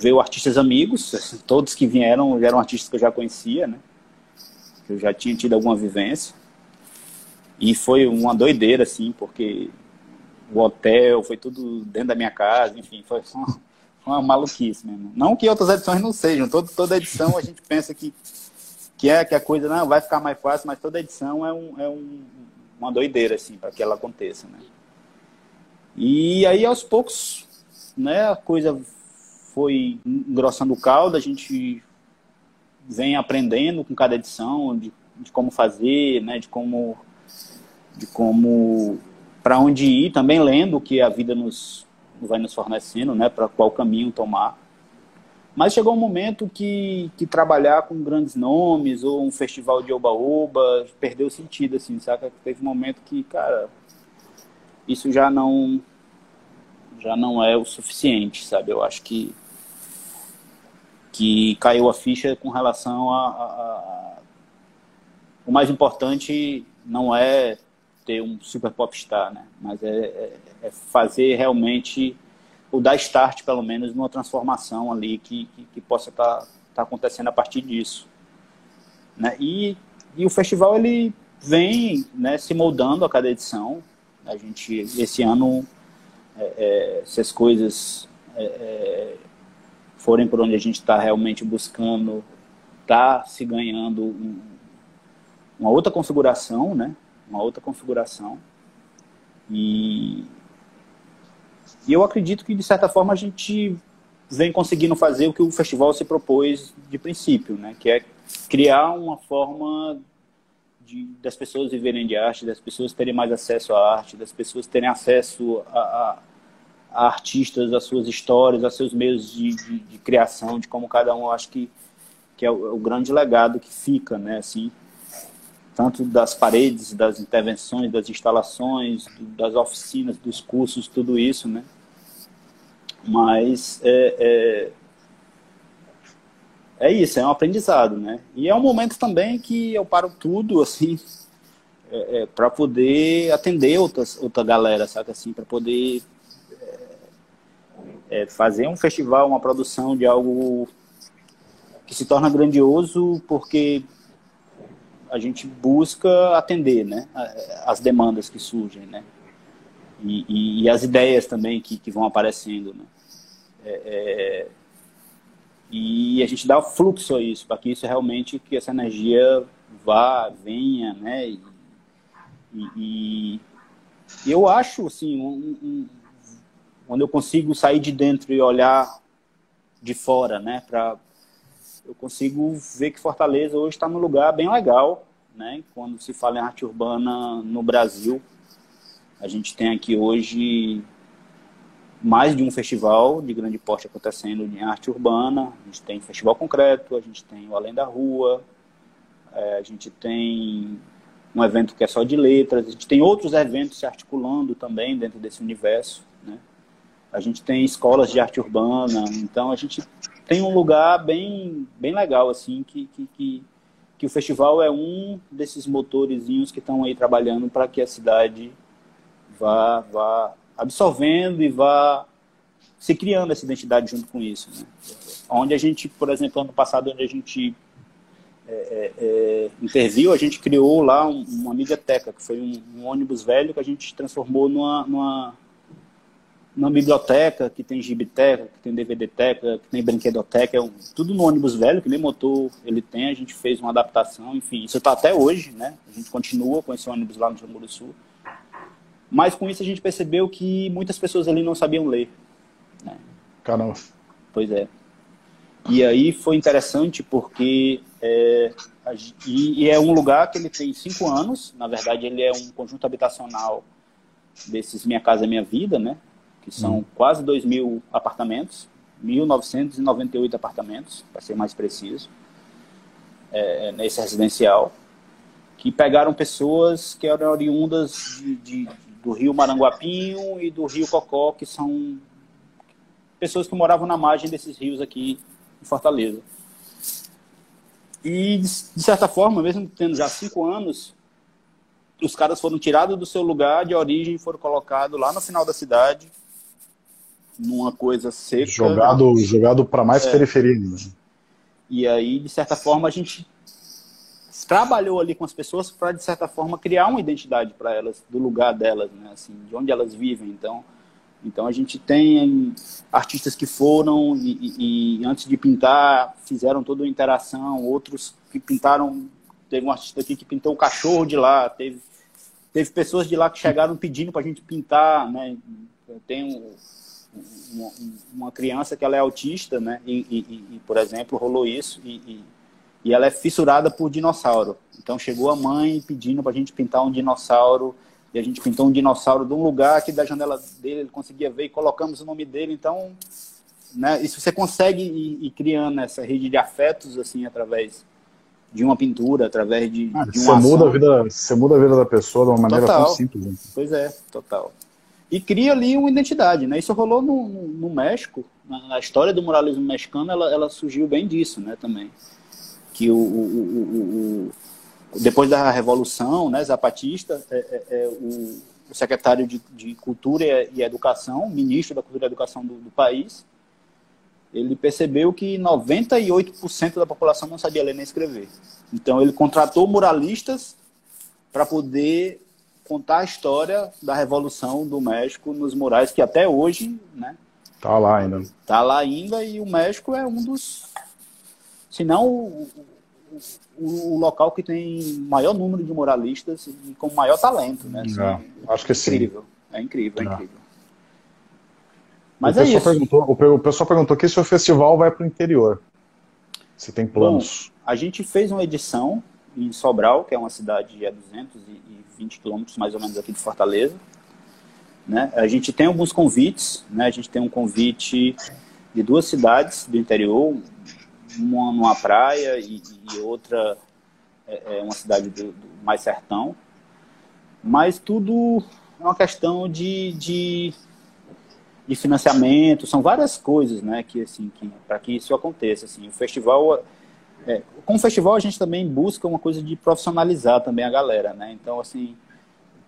veio artistas amigos, todos que vieram eram artistas que eu já conhecia, né? Que eu já tinha tido alguma vivência. E foi uma doideira, assim, porque o hotel foi tudo dentro da minha casa, enfim, foi uma, uma maluquice mesmo. Não que outras edições não sejam, todo, toda edição a gente pensa que, que é que a coisa não vai ficar mais fácil, mas toda edição é, um, é um, uma doideira, assim, para que ela aconteça, né? E aí, aos poucos, né, a coisa foi engrossando o caldo, a gente vem aprendendo com cada edição de, de como fazer, né, de como de como para onde ir, também lendo o que a vida nos vai nos fornecendo, né, para qual caminho tomar. Mas chegou um momento que, que trabalhar com grandes nomes ou um festival de oba-oba perdeu sentido, assim, saca? Teve um momento que, cara, isso já não já não é o suficiente, sabe? Eu acho que que caiu a ficha com relação a, a, a o mais importante não é ter um super popstar, né? Mas é, é, é, fazer realmente o dar start, pelo menos, numa transformação ali que, que, que possa estar tá, tá acontecendo a partir disso. Né? E, e o festival ele vem né, se moldando a cada edição. A gente, esse ano, é, é, se as coisas é, é, forem por onde a gente está realmente buscando, está se ganhando um, uma outra configuração, né? uma outra configuração. E, e eu acredito que, de certa forma, a gente vem conseguindo fazer o que o festival se propôs de princípio, né? que é criar uma forma de, das pessoas viverem de arte, das pessoas terem mais acesso à arte, das pessoas terem acesso a, a, a artistas, às suas histórias, a seus meios de, de, de, criação, de como cada um, acho que, que é o, é o grande legado que fica, né? Assim, tanto das paredes, das intervenções, das instalações, das oficinas, dos cursos, tudo isso, né? Mas é, é, é isso, é um aprendizado, né? E é um momento também que eu paro tudo, assim, é, é, para poder atender outras, outra galera, sabe assim, para poder é, fazer um festival, uma produção de algo que se torna grandioso porque a gente busca atender né, as demandas que surgem. Né? e, e, e, as ideias também que, que vão aparecendo. Né? É, é, e a gente dá fluxo a isso, para que isso realmente, que essa energia vá, venha, né? E, e eu acho, assim, um, um, quando eu consigo sair de dentro e olhar de fora, né? Pra, eu consigo ver que Fortaleza hoje está num lugar bem legal, né? Quando se fala em arte urbana no Brasil, a gente tem aqui hoje mais de um festival de grande porte acontecendo em arte urbana. A gente tem Festival Concreto, a gente tem o Além da Rua, é, a gente tem um evento que é só de letras, a gente tem outros eventos se articulando também dentro desse universo. A gente tem escolas de arte urbana, então a gente tem um lugar bem, bem legal, assim, que, que, que, que o festival é um desses motorzinhos que estão aí trabalhando para que a cidade vá, vá absorvendo e vá se criando essa identidade junto com isso. Né? Onde a gente, por exemplo, ano passado, onde a gente é, é, é, interviu, a gente criou lá um, uma mediateca, que foi um, um, ônibus velho que a gente transformou numa, numa, numa biblioteca, que tem gibiteca, que tem DVDteca, que tem brinquedoteca, é um, tudo no ônibus velho, que nem motor ele tem, a gente fez uma adaptação, enfim, isso está até hoje, né? A gente continua com esse ônibus lá no Jamuru Sul. Mas com isso a gente percebeu que muitas pessoas ali não sabiam ler. Né? Caramba. Pois é. E aí foi interessante porque é, e, e, é um lugar que ele tem cinco anos. Na verdade, ele é um conjunto habitacional desses Minha Casa Minha Vida, né? Que são hum. quase 2 mil apartamentos, 1.998 apartamentos, para ser mais preciso, é, nesse residencial, que pegaram pessoas que eram oriundas de, de, do rio Maranguapinho e do rio Cocó, que são pessoas que moravam na margem desses rios aqui em Fortaleza. E, de certa forma, mesmo tendo já cinco anos, os caras foram tirados do seu lugar de origem e foram colocados lá no final da cidade, numa coisa seca. Jogado, jogado para mais é. periferia. Né? E aí, de certa forma, a gente trabalhou ali com as pessoas para, de certa forma, criar uma identidade para elas, do lugar delas, né? assim, de onde elas vivem. Então, então a gente tem artistas que foram e, e, e, antes de pintar fizeram toda uma interação, outros que pintaram, teve um artista aqui que pintou o cachorro de lá, teve, teve pessoas de lá que chegaram pedindo para a gente pintar, né? Tem um, uma, uma, criança que ela é autista, né? E, e, por exemplo rolou isso e e ela é fissurada por dinossauro. Então chegou a mãe pedindo para a gente pintar um dinossauro e a gente pintou um dinossauro de um lugar que da janela dele ele conseguia ver e colocamos o nome dele. Então, né, isso você consegue ir, ir criando essa rede de afetos assim através de uma pintura, através de, ah, de uma você muda a vida, você muda a vida da pessoa de uma maneira total. tão simples. Né? Pois é, total. E cria ali uma identidade, né? Isso rolou no, no, México, na, história do muralismo mexicano, ela, ela surgiu bem disso, né? Também que o, o, o, depois da Revolução né, Zapatista, é, é, é o, secretário de, de, Cultura e Educação, ministro da Cultura e Educação do, do país, ele percebeu que 98% da população não sabia ler nem escrever. Então ele contratou muralistas para poder contar a história da Revolução do México nos murais que até hoje, né? Tá lá ainda. Tá lá ainda e o México é um dos se não o, o, o, local que tem maior número de moralistas e com maior talento, né? Assim, é, acho que é incrível. sim. É incrível, é, é incrível. Mas o é isso. Perguntou, o pessoal perguntou aqui se o festival vai para o interior. Se tem planos. Bom, a gente fez uma edição em Sobral, que é uma cidade a 220 quilômetros mais ou menos aqui de Fortaleza. Né? A gente tem alguns convites, né? a gente tem um convite de duas cidades do interior, uma numa praia e, e outra é, é uma cidade do, do, mais sertão. Mas tudo é uma questão de, de, de financiamento, são várias coisas, né, que assim, que, para que isso aconteça. Assim, o festival, é, com o festival a gente também busca uma coisa de profissionalizar também a galera, né. Então assim,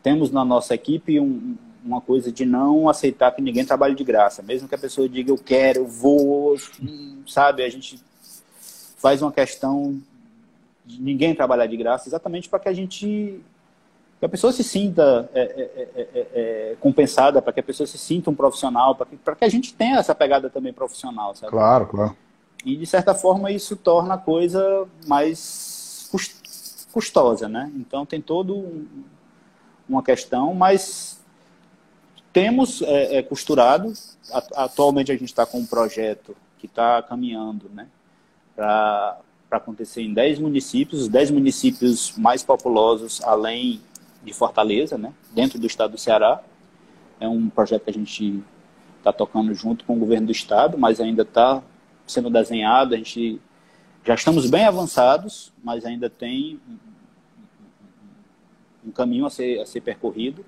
temos na nossa equipe um, uma coisa de não aceitar que ninguém trabalhe de graça, mesmo que a pessoa diga eu quero, eu vou, sabe, a gente faz uma questão de ninguém trabalhar de graça, exatamente para que a gente que a pessoa se sinta é, é, é, compensada, para que a pessoa se sinta um profissional, para que, que a gente tenha essa pegada também profissional, sabe? Claro, claro. E, de certa forma, isso torna a coisa mais custosa, né? Então, tem todo um, uma questão, mas temos é, é, costurado. Atualmente, a gente está com um projeto que está caminhando, né? Para acontecer em 10 municípios, os 10 municípios mais populosos, além de Fortaleza, né? Dentro do estado do Ceará. É um projeto que a gente está tocando junto com o governo do estado, mas ainda está sendo desenhado. A gente já estamos bem avançados, mas ainda tem um caminho a ser, a ser percorrido.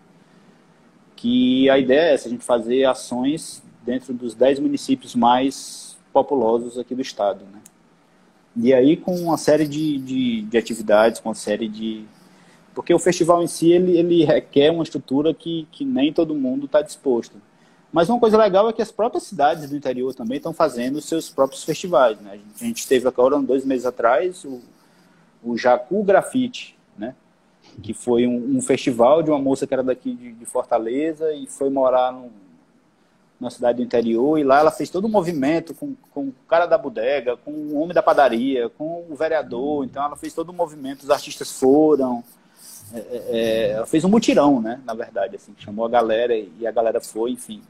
Que a ideia é essa, a gente fazer ações dentro dos 10 municípios mais populosos aqui do estado, né? E aí com uma série de, de, de atividades, com uma série de, porque o festival em si ele, ele requer uma estrutura que, que nem todo mundo está disposto. Mas uma coisa legal é que as próprias cidades do interior também estão fazendo seus próprios festivais. Né? A gente teve agora, dois meses atrás, o, o Jacu Grafite, né? que foi um, um, festival de uma moça que era daqui de, de Fortaleza e foi morar no, na cidade do interior. E lá ela fez todo um movimento com, com o cara da bodega, com o homem da padaria, com o vereador. Então ela fez todo um movimento, os artistas foram. É, é, ela fez um mutirão, né? Na verdade, assim, chamou a galera e a galera foi, enfim.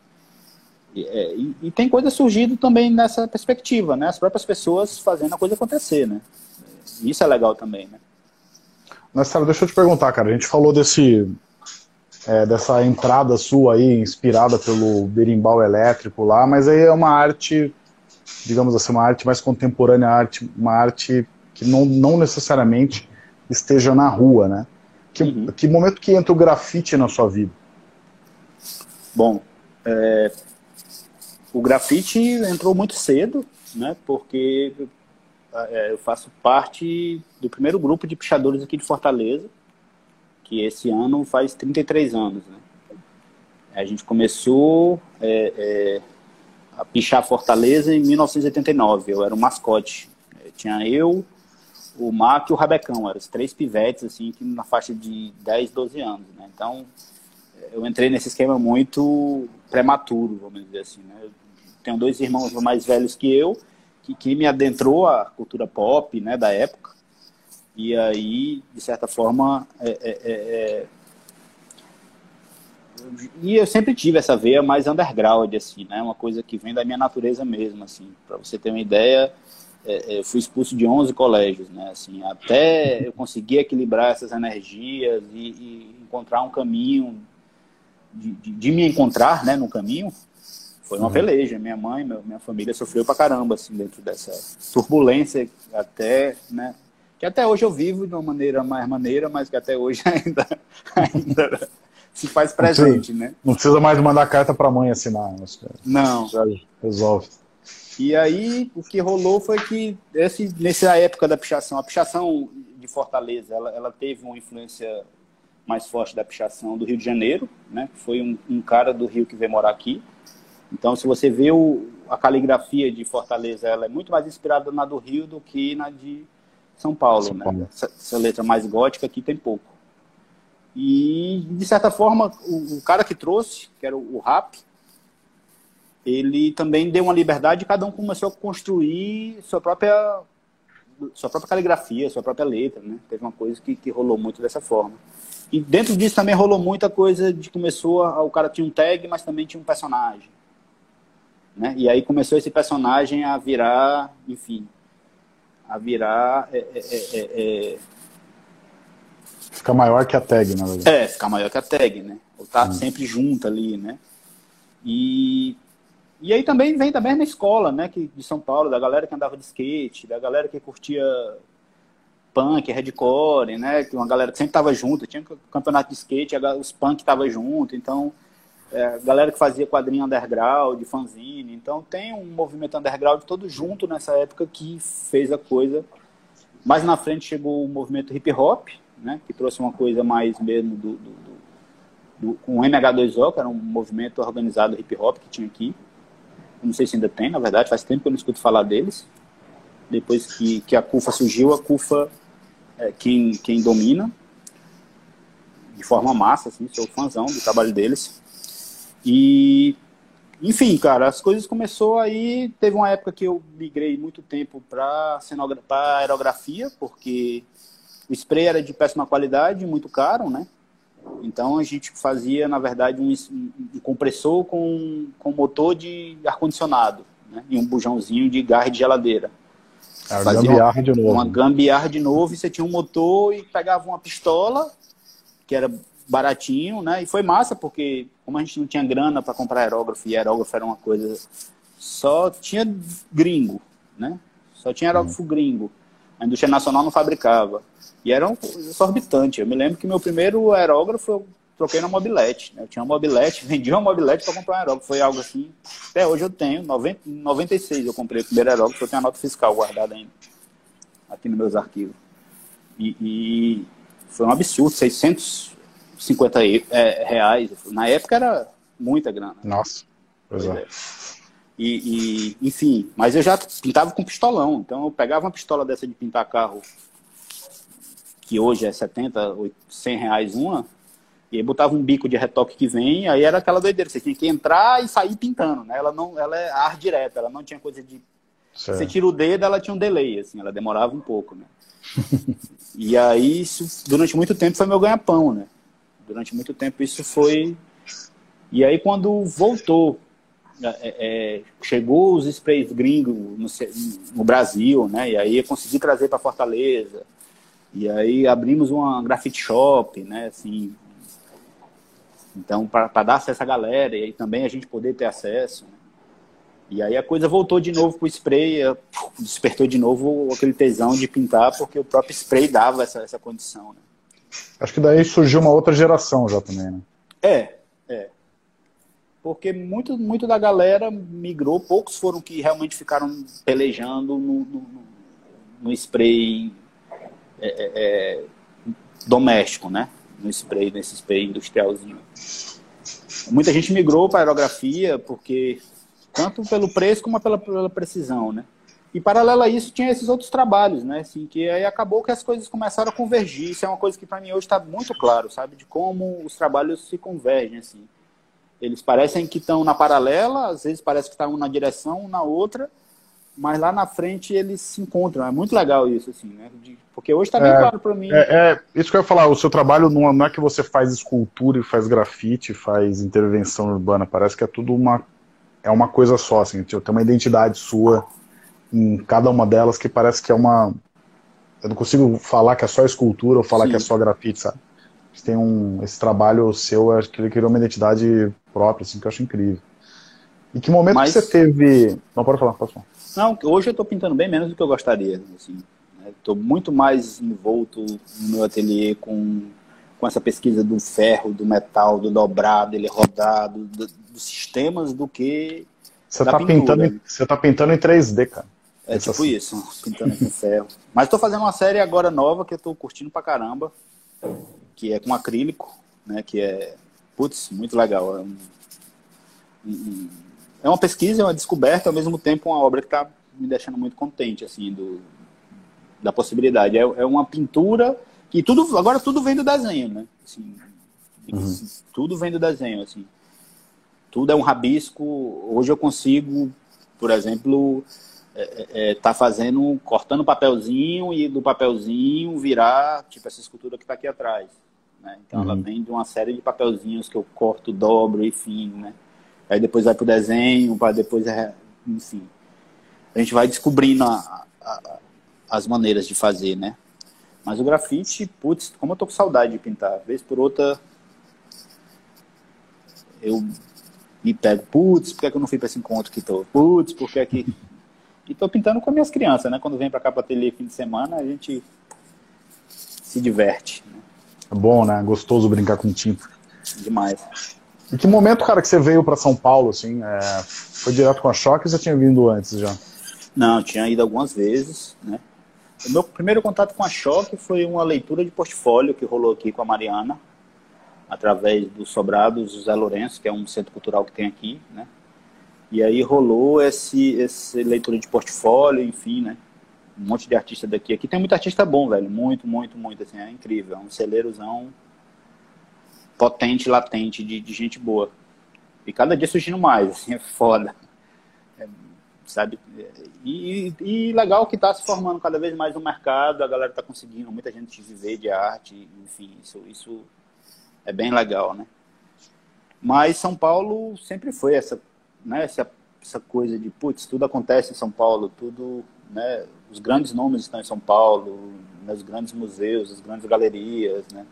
E, é, e, e, tem coisa surgindo também nessa perspectiva, né? As próprias pessoas fazendo a coisa acontecer, né? Isso é legal também, né? Sara, deixa eu te perguntar, cara. A gente falou desse, é, dessa entrada sua aí, inspirada pelo berimbau elétrico lá, mas aí é uma arte, digamos assim, uma arte mais contemporânea, arte, uma arte que não, não necessariamente esteja na rua, né? Que, uhum. que momento que entra o grafite na sua vida? Bom, é, o grafite entrou muito cedo, né? Porque é, eu faço parte do primeiro grupo de pichadores aqui de Fortaleza, que esse ano faz 33 anos, né? A gente começou é, é, a pichar Fortaleza em 1989. Eu era um mascote. Tinha eu, o Mac e o Rabecão, eram os três pivetes, assim, na faixa de 10, 12 anos, né? Então, eu entrei nesse esquema muito prematuro, vamos dizer assim, né? Eu tenho dois irmãos mais velhos que eu, que, que me adentrou à cultura pop, né, da época, e aí, de certa forma, é, é, é, é e eu sempre tive essa veia mais underground, assim, né? Uma coisa que vem da minha natureza mesmo, assim. Para você ter uma ideia, é, eu fui expulso de 11 colégios, né? Assim, até eu conseguir equilibrar essas energias e, e encontrar um caminho de, de, de, me encontrar, né, no caminho, foi uma uhum. peleja. Minha mãe, meu, minha família sofreu pra caramba, assim, dentro dessa turbulência até, né? Que até hoje eu vivo de uma maneira mais maneira, mas que até hoje (laughs) ainda, ainda se faz presente, não precisa, né? Não precisa mais mandar carta para a mãe assinar. Não. Já resolve. E aí o que rolou foi que esse, nessa época da pichação, a pichação de Fortaleza, ela, ela teve uma influência mais forte da pichação do Rio de Janeiro, né? Foi um, um cara do Rio que veio morar aqui. Então, se você vê o, a caligrafia de Fortaleza, ela é muito mais inspirada na do Rio do que na de São Paulo, São né? Paulo. Essa, essa, letra mais gótica aqui tem pouco. E, de certa forma, o, o cara que trouxe, que era o, o Rap, ele também deu uma liberdade e cada um começou a construir sua própria sua própria caligrafia, sua própria letra, né? Teve uma coisa que, que rolou muito dessa forma. E dentro disso também rolou muita coisa de começou a, o cara tinha um tag, mas também tinha um personagem, né? E aí começou esse personagem a virar, enfim, a virar é, é, é, é, é fica maior que a tag, na verdade. É, ficar maior que a tag, né? Ou tá hum. sempre junto ali, né? E e aí também vem da mesma escola, né, que, de São Paulo, da galera que andava de skate, da galera que curtia punk, hardcore, né, que uma galera que sempre tava junto, tinha campeonato de skate, os punk tava junto, então é, galera que fazia quadrinho underground, fanzine, então tem um movimento underground todo junto nessa época que fez a coisa. Mais na frente chegou o movimento hip hop, né, que trouxe uma coisa mais mesmo do, do, do, do com o MH2O, que era um movimento organizado hip hop que tinha aqui não sei se ainda tem, na verdade, faz tempo que eu não escuto falar deles. Depois que, que a CUFA surgiu, a CUFA é quem, quem domina, de forma massa, assim, sou fãzão do trabalho deles. E, enfim, cara, as coisas começou aí. Teve uma época que eu migrei muito tempo para aerografia, porque o spray era de péssima qualidade, muito caro, né? Então a gente fazia, na verdade, um, um compressor com, com motor de ar-condicionado né? e um bujãozinho de garra de geladeira. Ah, fazia gambiarra de novo. Uma gambiarra de novo e você tinha um motor e pegava uma pistola, que era baratinho, né? E foi massa, porque como a gente não tinha grana para comprar aerógrafo, e aerógrafo era uma coisa. Só tinha gringo, né? Só tinha aerógrafo uhum. gringo. A indústria nacional não fabricava. E era um exorbitante. Eu me lembro que meu primeiro aerógrafo eu troquei na mobilete. Né? Eu tinha uma mobilete, (laughs) vendi uma mobilete para comprar um aerógrafo. Foi algo assim. Até hoje eu tenho. Em 96 eu comprei o primeiro aerógrafo. Eu tenho a nota fiscal guardada ainda. Aqui nos meus arquivos. E, e foi um absurdo. 600 50 é, reais. Na época era muita grana. Nossa. É. E, e, enfim, mas eu já pintava com pistolão. Então eu pegava uma pistola dessa de pintar carro, que hoje é 70, 100 reais uma, e aí botava um bico de retoque que vem, aí era aquela doideira. Você tinha que entrar e sair pintando, né? Ela, não, ela é ar direta, ela não tinha coisa de... Certo. Você tira o dedo, ela tinha um delay, assim, ela demorava um pouco, né? (laughs) e aí, isso, durante muito tempo, foi meu ganha-pão, né? Durante muito tempo isso foi e aí quando voltou é, é, chegou os sprays gringos no, no, Brasil, né? E aí eu consegui trazer para Fortaleza. E aí abrimos uma grafite shop, né? Assim, então, para dar acesso à galera e também a gente poder ter acesso. Né? E aí a coisa voltou de novo para o spray, despertou de novo aquele tesão de pintar, porque o próprio spray dava essa, essa condição. Né? Acho que daí surgiu uma outra geração já também, né? É, é. Porque muito, muito da galera migrou, poucos foram que realmente ficaram pelejando no, no, no spray é, é, é, doméstico, né? No spray, nesse spray industrialzinho. Muita gente migrou para aerografia porque tanto pelo preço como pela, pela precisão, né? E paralelo a isso tinha esses outros trabalhos, né? Assim, que aí acabou que as coisas começaram a convergir. Isso é uma coisa que para mim hoje está muito claro, sabe? De como os trabalhos se convergem, assim. Eles parecem que estão na paralela, às vezes parece que estão tá um na direção, um na outra, mas lá na frente eles se encontram. É muito legal isso, assim, né? De, porque hoje está bem é, claro para mim. É, é, isso que eu ia falar, o seu trabalho não, não, é que você faz escultura e faz grafite, faz intervenção urbana, parece que é tudo uma, é uma coisa só, assim, tem uma identidade sua em cada uma delas que parece que é uma. Eu não consigo falar que é só escultura ou falar Sim. que é só grafite, sabe? Tem um, esse trabalho seu, acho que ele criou uma identidade própria, assim, que eu acho incrível. E que momento Mas... que você teve. Não, pode falar, pode falar. Não, hoje eu estou pintando bem menos do que eu gostaria. Assim, Estou né? muito mais envolto no meu ateliê com, com essa pesquisa do ferro, do metal, do dobrado, ele rodado, do, dos sistemas do que. Você está pintando, você tá pintando em 3D, cara. É Essa tipo assim. isso, pintando com ferro. Mas estou fazendo uma série agora nova que eu estou curtindo pra caramba, que é com acrílico, né? Que é, putz, muito legal. É um, um, é uma pesquisa, é uma descoberta, ao mesmo tempo uma obra que está me deixando muito contente, assim, do, da possibilidade. É, é uma pintura que tudo, agora tudo vem do desenho, né? Assim, uhum. Tudo vem do desenho, assim. Tudo é um rabisco. Hoje eu consigo, por exemplo, é, é, é tá fazendo, cortando papelzinho e do papelzinho virar, tipo, essa escultura que está aqui atrás. Né? Então uhum. ela vem de uma série de papelzinhos que eu corto, dobro, enfim, né? aí depois vai para o desenho, para depois, é, enfim. A gente vai descobrindo a, a, as maneiras de fazer, né? Mas o grafite, putz, como eu tô com saudade de pintar, vez por outra eu me pego, putz, por que, é que eu não fui para esse encontro que tô? Putz, por que é que... E tô pintando com minhas crianças, né? Quando vem para cá para ateliê fim de semana, a gente se diverte. Né? É bom, né? Gostoso brincar com tinta. Demais. Em que momento, cara, que você veio para São Paulo, assim? É, foi direto com a Choque ou você tinha vindo antes já? Não, tinha ido algumas vezes, né? O meu primeiro contato com a Choque foi uma leitura de portfólio que rolou aqui com a Mariana, através do Sobrados José Lourenço, que é um centro cultural que tem aqui, né? E aí rolou esse, esse leitura de portfólio, enfim, né? Um monte de artista daqui. Aqui tem muito artista bom, velho. Muito, muito, muito. Assim, é incrível. É um celeirozão potente, latente de, de gente boa. E cada dia surgindo mais, assim, é foda. É, sabe? E, e, legal que está se formando cada vez mais no mercado, a galera está conseguindo, muita gente viver de arte, enfim, isso, isso é bem legal, né? Mas São Paulo sempre foi essa, né, essa, essa coisa de, putz, tudo acontece em São Paulo, tudo, né, os grandes nomes estão em São Paulo, nos grandes museus, as grandes galerias, né?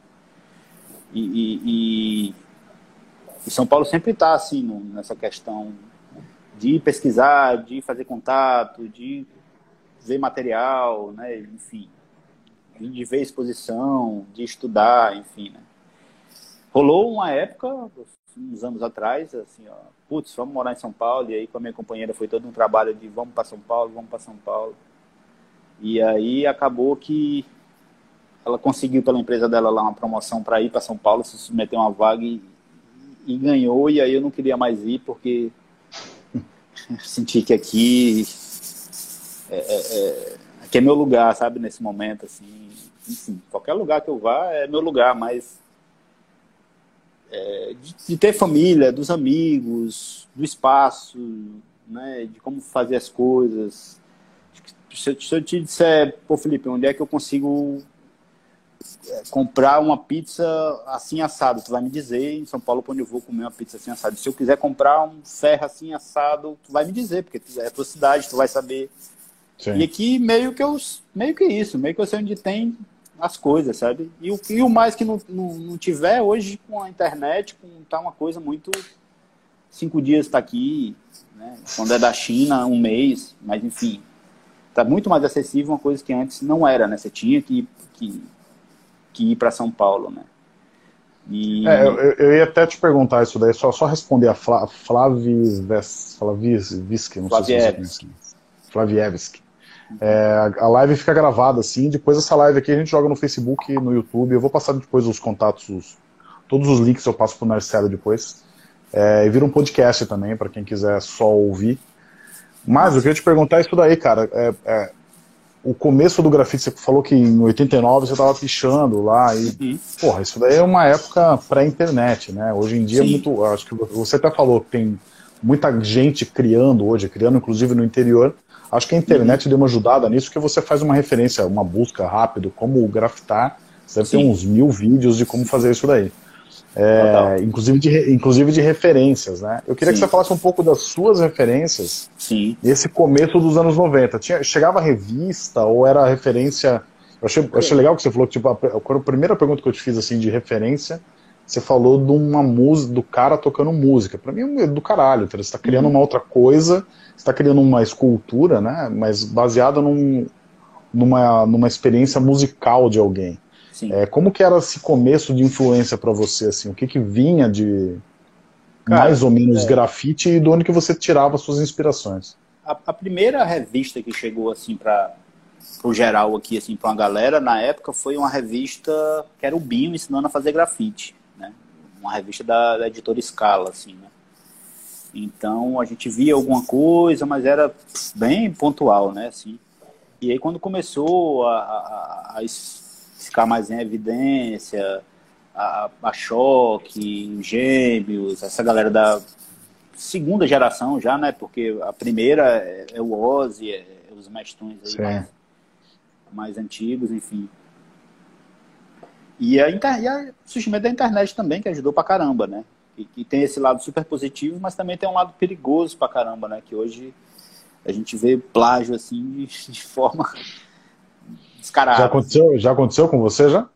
E, e, e, e São Paulo sempre está assim nessa questão de pesquisar, de fazer contato, de ver material, né? Enfim, de ver exposição, de estudar, enfim, né? Rolou uma época, uns anos atrás, assim, ó, putz, vamos morar em São Paulo, e aí com a minha companheira foi todo um trabalho de vamos para São Paulo, vamos para São Paulo. E aí acabou que ela conseguiu pela empresa dela lá uma promoção para ir para São Paulo, se submeter a uma vaga e, e, ganhou, e aí eu não queria mais ir porque (laughs) senti que aqui é, é, é, aqui é meu lugar, sabe, nesse momento, assim, enfim, qualquer lugar que eu vá é meu lugar, mas é, de, de, ter família, dos amigos, do espaço, né, de como fazer as coisas. Se eu, se eu te disser, pô, Felipe, onde é que eu consigo é, comprar uma pizza assim assado? Tu vai me dizer em São Paulo onde eu vou comer uma pizza assim assado. Se eu quiser comprar um ferro assim assado, tu vai me dizer, porque é a tua cidade, tu vai saber. Sim. E aqui meio que eu meio que isso, meio que eu sei onde tem as coisas, sabe? E o, e o mais que não, não, não, tiver hoje com a internet, com, tá uma coisa muito. Cinco dias está aqui, né? quando é da China, um mês, mas enfim. Tá muito mais acessível uma coisa que antes não era, né? Você tinha que, que, que ir para São Paulo, né? E... É, eu, eu, ia até te perguntar isso daí, só, só responder a Fla, Flavis, não sei se você Flavievski. É, a live fica gravada assim, depois essa live aqui a gente joga no Facebook, no YouTube. Eu vou passar depois os contatos, os, todos os links eu passo pro Marcelo depois. É, e vira um podcast também, para quem quiser só ouvir. Mas eu queria te perguntar isso daí, cara. É, é, o começo do grafite, você falou que em 89 você estava pichando lá. E, uhum. porra, isso daí é uma época pré-internet, né? Hoje em dia é Sim. muito. Acho que você até falou que tem muita gente criando hoje, criando inclusive no interior. Acho que a internet uhum. deu uma ajudada nisso, porque você faz uma referência, uma busca rápido, como grafitar, você deve Sim. ter uns mil vídeos de como fazer isso daí. É, inclusive, de, inclusive de referências, né? Eu queria Sim. que você falasse um pouco das suas referências Sim. nesse começo dos anos 90. Tinha, chegava a revista ou era referência... Eu achei, eu achei legal que você falou que tipo, a, a, primeira pergunta que eu te fiz assim de referência, você falou de uma música, do cara tocando música. Para mim é do caralho, você está criando uhum. uma outra coisa está criando uma escultura, né? Mas baseada num, numa, numa experiência musical de alguém. É, como que era esse começo de influência para você, assim? O que que vinha de Cara, mais ou menos é... grafite e de onde que você tirava suas inspirações? A, a primeira revista que chegou assim para o geral aqui, assim, para uma galera, na época foi uma revista que era o Binho ensinando a fazer grafite? Uma revista da, da editora Scala, assim, né? Então a gente via alguma coisa, mas era bem pontual, né? Assim. E aí quando começou a, a, a ficar mais em evidência, a, a Choque, Gêmeos, essa galera da segunda geração já, né? Porque a primeira é, é o Ozzy, é, é os mestrões aí mais, mais, antigos, enfim. E, a, e a, o surgimento da internet também, que ajudou pra caramba, né? E, e, tem esse lado super positivo, mas também tem um lado perigoso pra caramba, né? Que hoje a gente vê plágio assim de, de forma descarada. Já aconteceu, já aconteceu com você já?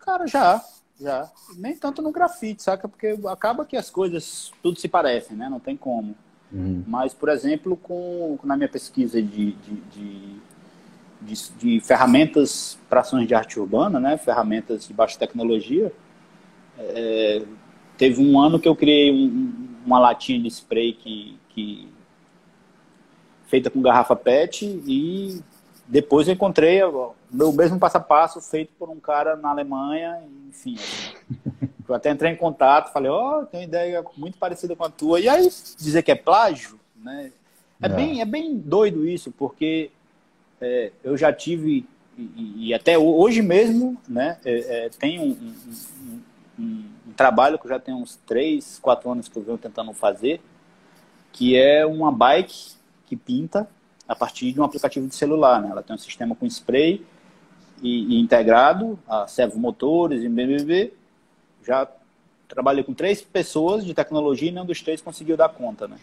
Cara, já, já. Nem tanto no grafite, saca? Porque acaba que as coisas tudo se parecem, né? Não tem como. Uhum. Mas, por exemplo, com, na minha pesquisa de, de, de, de, de ferramentas para ações de arte urbana, né? Ferramentas de baixa tecnologia, é, Teve um ano que eu criei um, uma latinha de spray que, que feita com garrafa PET e depois eu encontrei o meu mesmo passo a passo feito por um cara na Alemanha, enfim. (laughs) Eu até entrei em contato, falei, ó, oh, tem uma ideia muito parecida com a tua. E aí dizer que é plágio, né? É, é. Bem, é bem doido isso, porque é, eu já tive, e, e, até hoje mesmo, né, é, é tem um, um, um, um, trabalho que eu já tenho uns 3, 4 anos que eu venho tentando fazer, que é uma bike que pinta a partir de um aplicativo de celular. Né? Ela tem um sistema com spray e, e integrado, a servo motores e BBB. Já trabalhei com três pessoas de tecnologia e nenhum dos três conseguiu dar conta, né?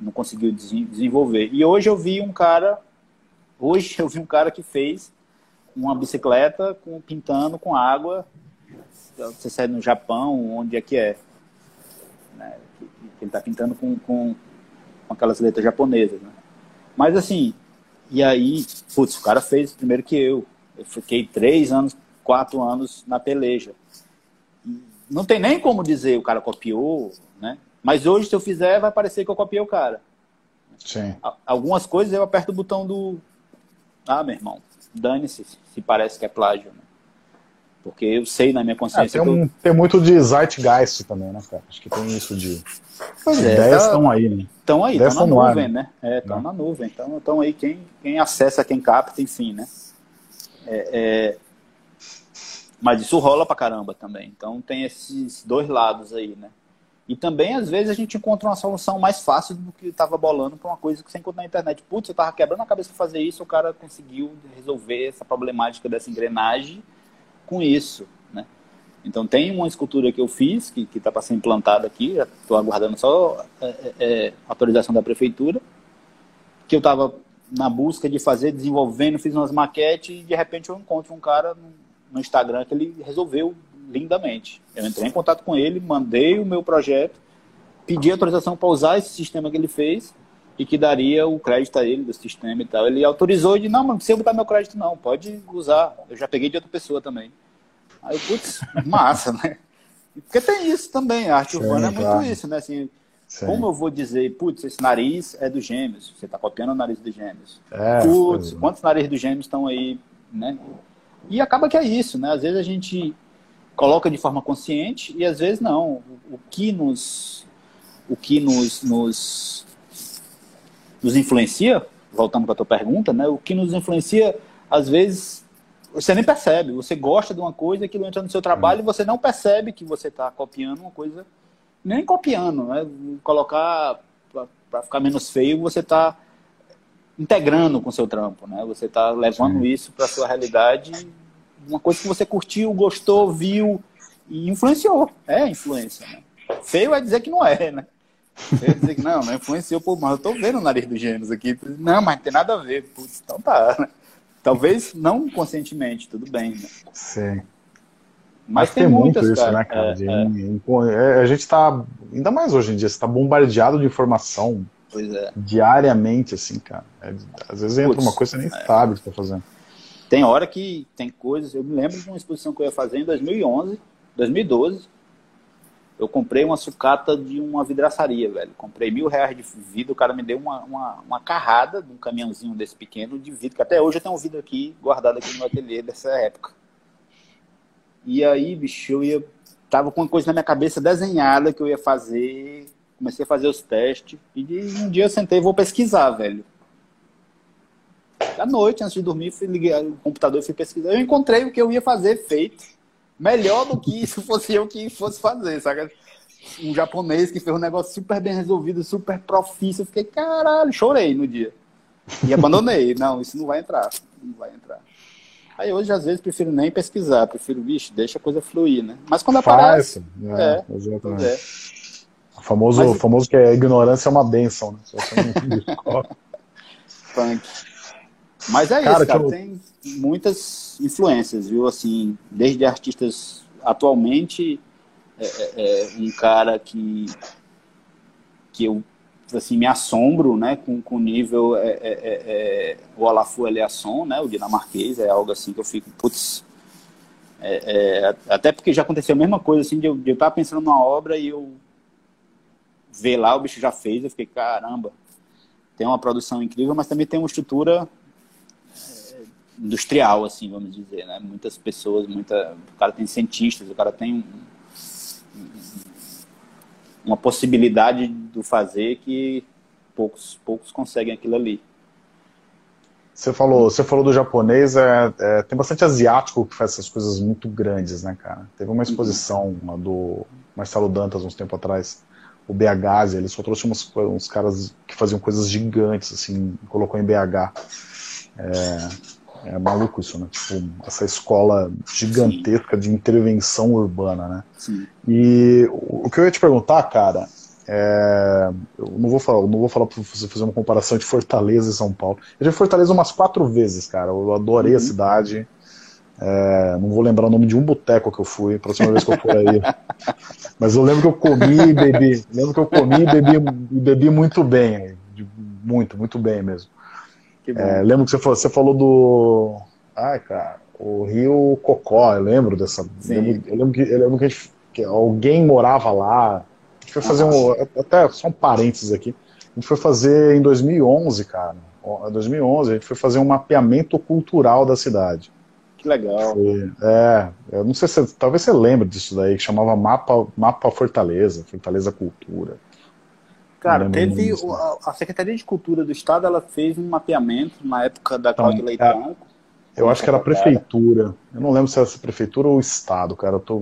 Não conseguiu desenvolver. E hoje eu vi um cara, hoje eu vi um cara que fez uma bicicleta com, pintando com água. Você sai no Japão, onde é que é? Né? Ele está pintando com, com, com, aquelas letras japonesas, né? Mas assim, e aí, putz, o cara fez primeiro que eu. Eu fiquei três anos, quatro anos na peleja. Não tem nem como dizer o cara copiou, né? Mas hoje, se eu fizer, vai parecer que eu copiei o cara. Sim. Algumas coisas eu aperto o botão do. Ah, meu irmão, dane-se se parece que é plágio. Né? Porque eu sei na minha consciência. É, tem, um, eu... tem, muito de zeitgeist também, né, cara? Acho que tem isso de. As é, ideias estão tá... aí, né? Estão aí, estão na nuvem, ar, né? É, estão na nuvem. Então, estão aí quem, quem acessa, quem capta, enfim, né? É, é... Mas isso rola pra caramba também. Então tem esses dois lados aí, né? E também, às vezes, a gente encontra uma solução mais fácil do que estava bolando para uma coisa que você encontra na internet. Putz, eu estava quebrando a cabeça para fazer isso, o cara conseguiu resolver essa problemática dessa engrenagem com isso. Né? Então, tem uma escultura que eu fiz, que está para ser implantada aqui, estou aguardando só é, é, é, autorização da prefeitura, que eu estava na busca de fazer, desenvolvendo, fiz umas maquetes e de repente eu encontro um cara no, no Instagram que ele resolveu lindamente. Eu entrei em contato com ele, mandei o meu projeto, pedi autorização para usar esse sistema que ele fez e que daria o crédito a ele do sistema e tal. Ele autorizou e disse, não, mas não precisa botar meu crédito não, pode usar. Eu já peguei de outra pessoa também. Aí, putz, (laughs) massa, né? Porque tem isso também, a arte Sim, urbana é muito claro. isso, né? Assim, Sim. como eu vou dizer, putz, esse nariz é dos gêmeos, você está copiando o nariz dos gêmeos. É, putz, quantos narizes dos gêmeos estão aí, né? E acaba que é isso, né? Às vezes a gente coloca de forma consciente e às vezes não. O, que nos o que nos, nos, nos influencia, voltando para a tua pergunta, né? O que nos influencia, às vezes, você nem percebe. Você gosta de uma coisa, aquilo entra no seu trabalho e você não percebe que você está copiando uma coisa, nem copiando, né? Colocar para ficar menos feio, você está integrando com o seu trampo, né? Você está levando Sim. isso para sua realidade uma coisa que você curtiu, gostou, viu e influenciou. É influência, né? Feio é dizer que não é, né? Feio é dizer que não, não influenciou, pô, mas eu tô vendo o nariz dos gêmeos aqui. Não, mas não tem nada a ver. Putz, então tá, né? Talvez não conscientemente, tudo bem, né? Sim. Mas, mas tem, tem muitas, muito isso, cara. né, cara? É, é. é. A gente tá, ainda mais hoje em dia, você tá bombardeado de informação é. diariamente, assim, cara. É, às vezes entra Puts, uma coisa que você nem é. sabe o que tá fazendo. Tem hora que tem coisas. Eu me lembro de uma exposição que eu ia fazer em 2011, 2012. Eu comprei uma sucata de uma vidraçaria, velho. Comprei mil reais de vidro. O cara me deu uma, uma, uma carrada de um caminhãozinho desse pequeno de vidro, que até hoje eu tenho um vidro aqui guardado aqui no ateliê dessa época. E aí, bicho, eu ia. Tava com uma coisa na minha cabeça desenhada que eu ia fazer. Comecei a fazer os testes. E um dia eu sentei vou pesquisar, velho à noite, antes de dormir, fui ligar o computador e fui pesquisar. Eu encontrei o que eu ia fazer feito, melhor do que se (laughs) fosse eu que fosse fazer, sabe? Um japonês que fez um negócio super bem resolvido, super profício. Eu fiquei, caralho, chorei no dia. E abandonei. (laughs) não, isso não vai entrar. Não vai entrar. Aí hoje, às vezes, prefiro nem pesquisar. Prefiro, bicho, deixa a coisa fluir, né? Mas quando aparece. Faz, é, é, exatamente. É. O famoso, Mas... famoso que a ignorância é uma benção, né? Punk. (laughs) Mas é cara, isso, cara. Eu... Tem muitas influências, viu? Assim, desde artistas atualmente, é, é, é, um cara que, que eu assim, me assombro né, com, com o nível é, é, é, é o Olafu Eliasson, né, o dinamarquês, é algo assim que eu fico, putz, até porque já aconteceu a mesma coisa, assim, de eu, de eu estar pensando numa obra e eu ver lá, o bicho já fez, eu fiquei, caramba, tem uma produção incrível, mas também tem uma estrutura industrial, assim, vamos dizer, né? Muitas pessoas, muita, o cara tem cientistas, o cara tem uma possibilidade do fazer que poucos, poucos conseguem aquilo ali. Você falou, você falou do japonês, é, é, tem bastante asiático que faz essas coisas muito grandes, né, cara? Teve uma exposição uma do Marcelo Dantas uns tempo atrás, o BH, ele só trouxe uns, uns caras que faziam coisas gigantes, assim, colocou em BH. É, é maluco isso, né? Tipo, essa escola gigantesca Sim. de intervenção urbana, né? Sim. E o que eu ia te perguntar, cara, é, eu não vou falar, não vou falar para você fazer uma comparação de Fortaleza e São Paulo. Eu já fui Fortaleza umas quatro vezes, cara. Eu adorei uhum. a cidade. É, não vou lembrar o nome de um boteco que eu fui, próxima vez que eu for aí. (laughs) Mas eu lembro que eu comi e bebi. Lembro que eu comi e bebi, e bebi muito bem. Muito, muito bem mesmo. É, lembro que você falou, você falou do. Ai, cara, o Rio Cocó, eu lembro dessa. Lembro, eu lembro que, eu lembro que, gente, que alguém morava lá gente foi fazer um. Até só um parênteses aqui. A gente foi fazer em 2011, cara. Em 2011, a gente foi fazer um mapeamento cultural da cidade. Que legal. Foi, é, eu não sei se. Talvez você lembre disso daí, que chamava Mapa, Mapa Fortaleza, Fortaleza Cultura. Cara, teve. A, a Secretaria de Cultura do Estado ela fez um mapeamento na época da então, Cláudia Leitão. É, eu acho que era a prefeitura. Eu não lembro se era a prefeitura ou o Estado, cara. Eu, tô,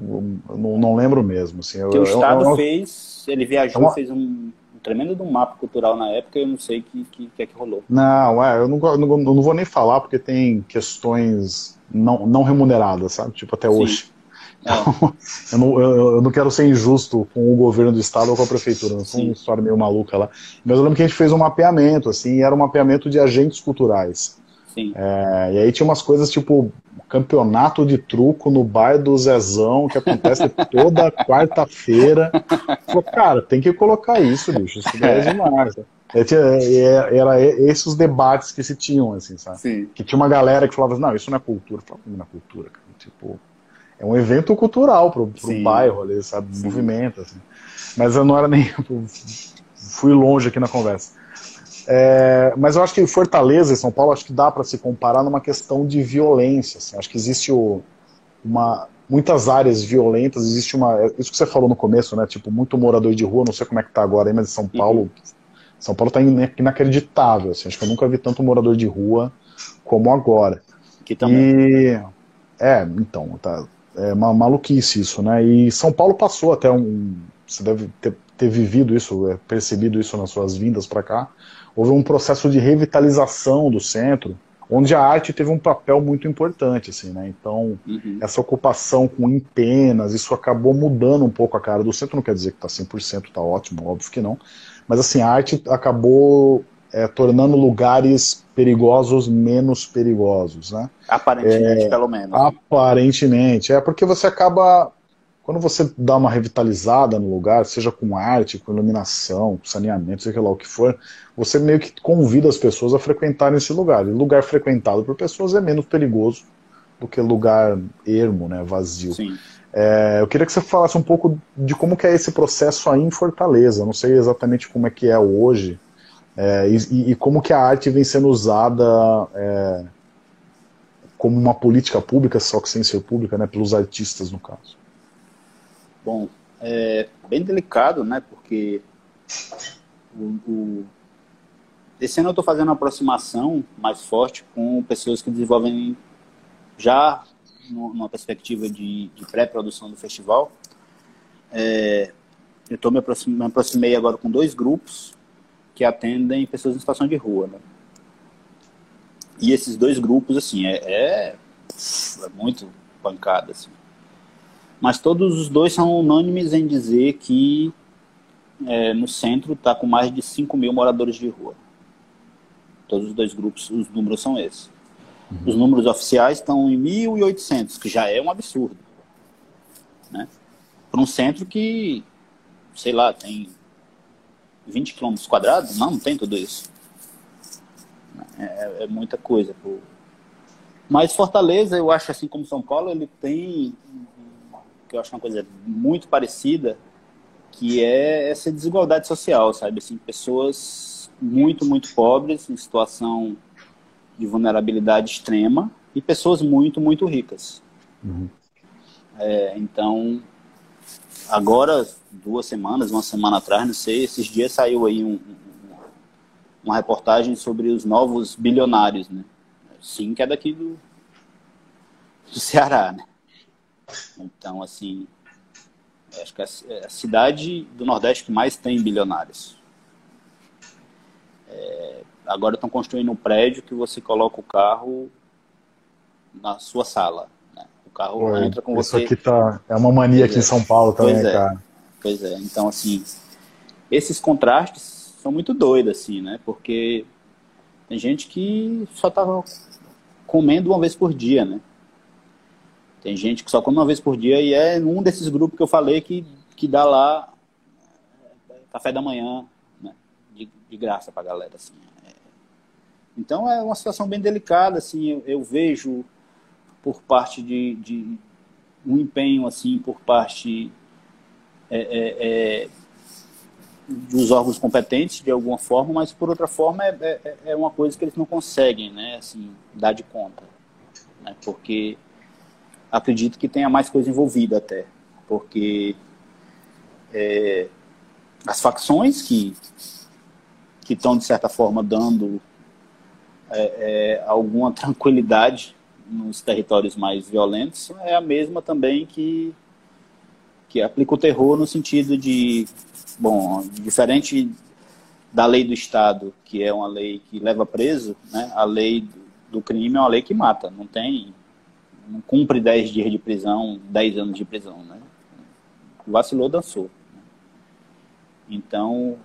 eu não, não, lembro mesmo. Assim, eu, o Estado eu, fez, ele viajou, uma... fez um, tremendo de um mapa cultural na época e eu não sei o que, que, que, é que rolou. Não, é, eu não, não, não, vou nem falar porque tem questões não, não remuneradas, sabe? Tipo, até hoje. É. Então, (laughs) eu, não, eu, eu, não quero ser injusto com o governo do estado ou com a prefeitura, não foi uma história meio maluca lá. Mas eu lembro que a gente fez um mapeamento, assim, era um mapeamento de agentes culturais. É, e aí tinha umas coisas tipo campeonato de truco no bar do Zezão, que acontece (laughs) toda quarta-feira. Cara, tem que colocar isso, bicho. Isso é demais. É, é, era esses os debates que se tinham, assim, sabe? Sim. Que tinha uma galera que falava, não, isso não é cultura. Eu falava, não é cultura, cara. Tipo, é um evento cultural pro, pro bairro ali, sabe? Sim. Movimento, assim. Mas eu não era nem. (laughs) Fui longe aqui na conversa. É, mas eu acho que Fortaleza e São Paulo acho que dá para se comparar numa questão de violência. Assim. Acho que existe o, uma, muitas áreas violentas, existe uma. Isso que você falou no começo, né? Tipo, muito morador de rua, não sei como é que tá agora aí, mas em São Paulo. Uhum. São Paulo tá inacreditável. Assim. Acho que eu nunca vi tanto morador de rua como agora. Que também. E, é, então, tá. É uma maluquice isso, né? E São Paulo passou até um. Você deve ter, ter vivido isso, é, percebido isso nas suas vindas para cá houve um processo de revitalização do centro, onde a arte teve um papel muito importante, assim, né? Então, uhum. essa ocupação com empenas, isso acabou mudando um pouco a cara do centro, não quer dizer que está 100%, está ótimo, óbvio que não, mas assim, a arte acabou é, tornando lugares perigosos menos perigosos, né? Aparentemente, é, pelo menos. Aparentemente, é porque você acaba quando você dá uma revitalizada no lugar, seja com arte, com iluminação, com saneamento, seja lá o que for, você meio que convida as pessoas a frequentarem esse lugar. E lugar frequentado por pessoas é menos perigoso do que lugar ermo, né, vazio. É, eu queria que você falasse um pouco de como que é esse processo aí em Fortaleza. Eu não sei exatamente como é que é hoje é, e, e, como que a arte vem sendo usada é, como uma política pública, só que sem ser pública, né, pelos artistas no caso. Bom, é bem delicado, né? Porque o, o... esse ano eu estou fazendo uma aproximação mais forte com pessoas que desenvolvem já numa perspectiva de, de pré-produção do festival. É, eu tô me, me aproximei agora com dois grupos que atendem pessoas em situação de rua. Né? E esses dois grupos, assim, é, é, é muito pancada. Assim mas todos os dois são unânimes em dizer que é, no centro está com mais de 5 mil moradores de rua. Todos os dois grupos, os números são esses. Uhum. Os números oficiais estão em 1.800, que já é um absurdo. Né? Para um centro que, sei lá, tem 20 quilômetros quadrados, não, não tem tudo isso. É, é muita coisa. Pô. Mas Fortaleza, eu acho assim como São Paulo, ele tem que eu acho uma coisa muito parecida, que é essa desigualdade social, sabe? Assim, pessoas muito, muito pobres, em situação de vulnerabilidade extrema, e pessoas muito, muito ricas. Uhum. É, então, agora, duas semanas, uma semana atrás, não sei, esses dias saiu aí um, um, uma reportagem sobre os novos bilionários, né? sim, que é daqui do, do Ceará, né? Então, assim, acho que é a cidade do Nordeste que mais tem bilionários. É, agora estão construindo um prédio que você coloca o carro na sua sala. Carro entra com isso você. Isso aqui tá, é uma mania pois aqui é. em São Paulo também, pois é. cara. Pois é, então assim, esses contrastes são muito doidos, assim, né? Porque tem gente que só tava comendo uma vez por dia, né? Tem gente que só come uma vez por dia e é um desses grupos que eu falei que, que dá lá é, café da manhã, né? de, de graça pra galera, assim. É. Então é uma situação bem delicada, assim, eu, eu vejo por parte de, de, um empenho, assim, por parte é, é, é, dos órgãos competentes, de alguma forma, mas por outra forma é, é, é, uma coisa que eles não conseguem, né, assim, dar de conta, né, porque acredito que tenha mais coisa envolvida até, porque é, as facções que que estão de certa forma dando é, é, alguma tranquilidade nos territórios mais violentos é a mesma também que que aplica o terror no sentido de bom diferente da lei do Estado que é uma lei que leva preso né a lei do crime é uma lei que mata não tem não cumpre 10 dias de prisão, 10 anos de prisão, né? Vacilou, dançou. Então,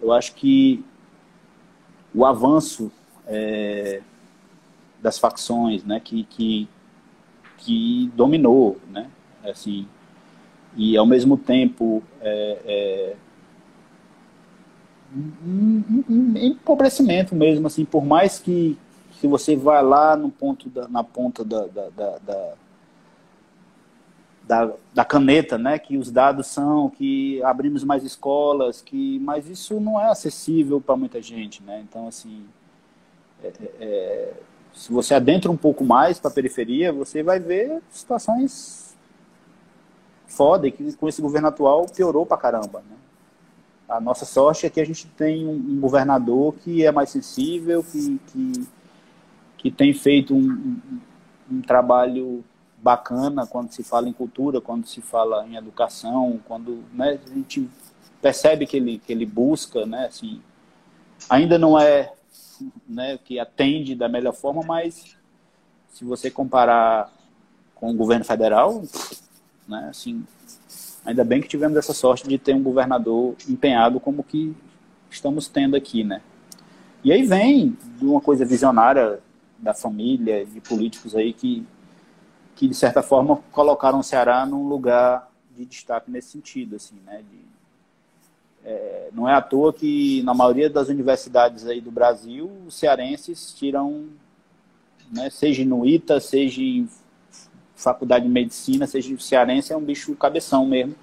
eu acho que o avanço é, das facções, né, que, que, que dominou, né, assim, e ao mesmo tempo é, é, um, empobrecimento mesmo, assim, por mais que, se você vai lá no ponto da, na ponta da, da, da, da, da caneta, né, que os dados são que abrimos mais escolas, que mas isso não é acessível para muita gente, né? Então assim, é, é, é se você adentra um pouco mais para a periferia, você vai ver situações foda que com esse governo atual piorou para caramba, né? A nossa sorte é que a gente tem um, um governador que é mais sensível, que, que que tem feito um, um, um, trabalho bacana quando se fala em cultura, quando se fala em educação, quando né, a gente percebe que ele, que ele busca, né, assim, ainda não é né, que atende da melhor forma, mas se você comparar com o governo federal, né, assim, ainda bem que tivemos essa sorte de ter um governador empenhado como que estamos tendo aqui, né? E aí vem de uma coisa visionária da família, de políticos aí que, que de certa forma colocaram o Ceará num lugar de destaque nesse sentido, assim, né? De, é, não é à toa que na maioria das universidades aí do Brasil, os cearenses tiram, né, seja no ITA, seja em faculdade de medicina, seja cearense, é um bicho cabeção mesmo.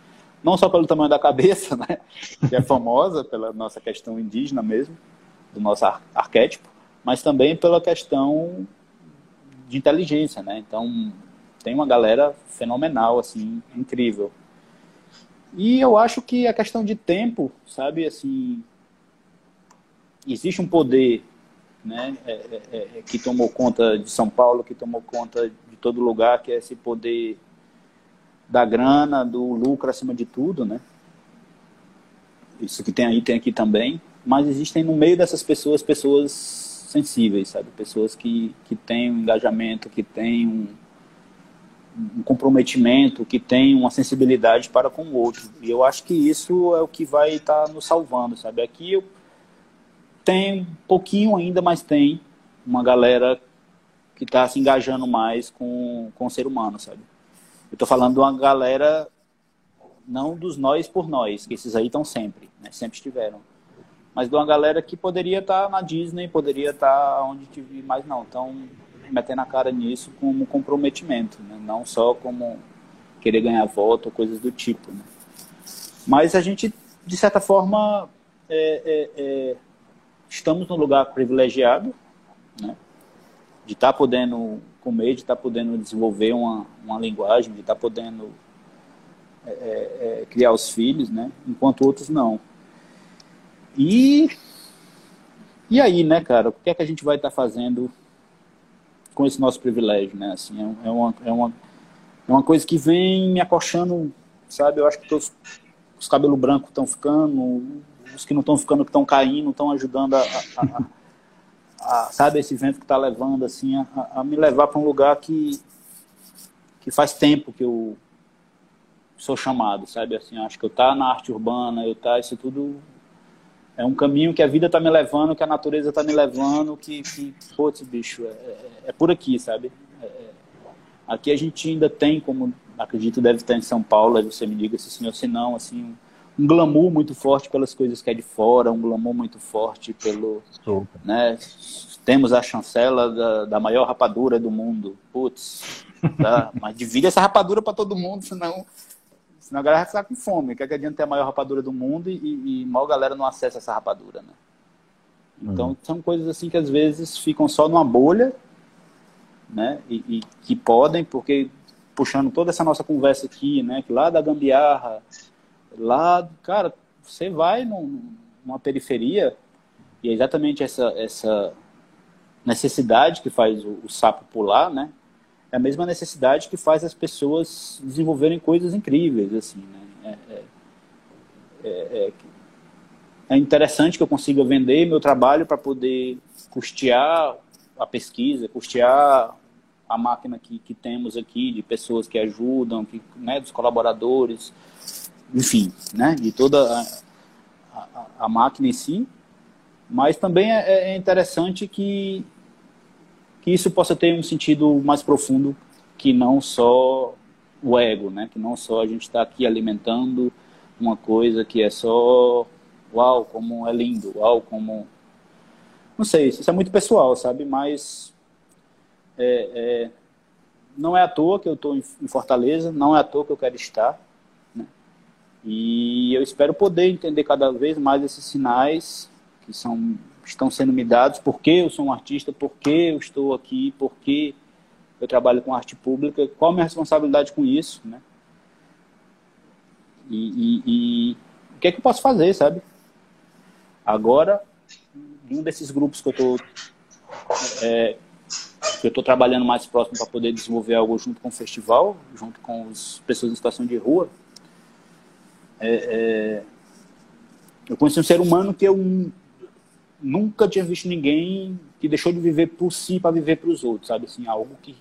Não só pelo tamanho da cabeça, (laughs) né, que é famosa pela nossa questão indígena mesmo, do nosso ar arquétipo, mas também pela questão de inteligência, né? Então, tem uma galera fenomenal, assim, incrível. E eu acho que a questão de tempo, sabe, assim, existe um poder, né, é, é, é, é que tomou conta de São Paulo, que tomou conta de todo lugar, que é esse poder da grana, do lucro acima de tudo, né? Isso que tem aí, tem aqui também. Mas existem no meio dessas pessoas, pessoas sensíveis, sabe? Pessoas que, que têm um engajamento, que têm um, um comprometimento, que têm uma sensibilidade para com o outro. E eu acho que isso é o que vai estar tá nos salvando, sabe? Aqui eu tenho um pouquinho ainda, mas tem uma galera que está se engajando mais com, com o ser humano, sabe? Eu estou falando de uma galera não dos nós por nós, que esses aí estão sempre, né? sempre estiveram mas de uma galera que poderia estar tá na Disney, poderia estar tá onde tive, mas não, estão metendo a cara nisso como comprometimento, né? não só como querer ganhar voto ou coisas do tipo. Né? Mas a gente, de certa forma, é, é, é, estamos num lugar privilegiado, né? de estar tá podendo comer, de estar tá podendo desenvolver uma, uma linguagem, de estar tá podendo é, é, é, criar os filhos, né? enquanto outros não. E, e aí, né, cara, o que é que a gente vai estar tá fazendo com esse nosso privilégio, né? Assim, é, é, uma, é, uma, é uma coisa que vem me acochando, sabe? Eu acho que os, os cabelos brancos estão ficando, os que não estão ficando, que estão caindo, estão ajudando a, a, a, a, sabe, esse vento que está levando, assim, a, a me levar para um lugar que, que faz tempo que eu sou chamado, sabe? Assim, acho que eu tá na arte urbana, eu tá isso tudo é um caminho que a vida tá me levando, que a natureza tá me levando, que, que putz, bicho, é, é, é por aqui, sabe? É, é, aqui a gente ainda tem, como acredito deve ter em São Paulo, aí você me diga se sim ou se não, assim, um glamour muito forte pelas coisas que é de fora, um glamour muito forte pelo, né? Temos a chancela da, da maior rapadura do mundo, putz, tá? (laughs) mas divide essa rapadura para todo mundo, senão Senão a galera vai ficar com fome. Quer que adianta ter a maior rapadura do mundo e, e mal galera não acessa essa rapadura, né? Então, uhum. são coisas assim que às vezes ficam só numa bolha, né? E, e, que podem, porque puxando toda essa nossa conversa aqui, né? Que lá da gambiarra, lá, cara, você vai num, numa periferia e é exatamente essa, essa necessidade que faz o, o sapo pular, né? É a mesma necessidade que faz as pessoas desenvolverem coisas incríveis, assim, né? É, é, é, é, é interessante que eu consiga vender meu trabalho para poder custear a pesquisa, custear a máquina que, que temos aqui, de pessoas que ajudam, que, né, dos colaboradores, enfim, né, de toda a, a, a máquina em si. Mas também é, é interessante que que isso possa ter um sentido mais profundo que não só o ego, né? Que não só a gente está aqui alimentando uma coisa que é só uau, como é lindo, uau, como não sei, isso é muito pessoal, sabe? Mas é, é... não é à toa que eu estou em Fortaleza, não é à toa que eu quero estar, né? E eu espero poder entender cada vez mais esses sinais que são estão sendo me dados, porque eu sou um artista, porque eu estou aqui, porque eu trabalho com arte pública, qual a minha responsabilidade com isso, né? E, e, e o que é que eu posso fazer, sabe? Agora, um desses grupos que eu estou é, que eu estou trabalhando mais próximo para poder desenvolver algo junto com o festival, junto com as pessoas em situação de rua, é, é, eu conheci um ser humano que eu nunca tinha visto ninguém que deixou de viver por si para viver para os outros, sabe? Assim, algo que.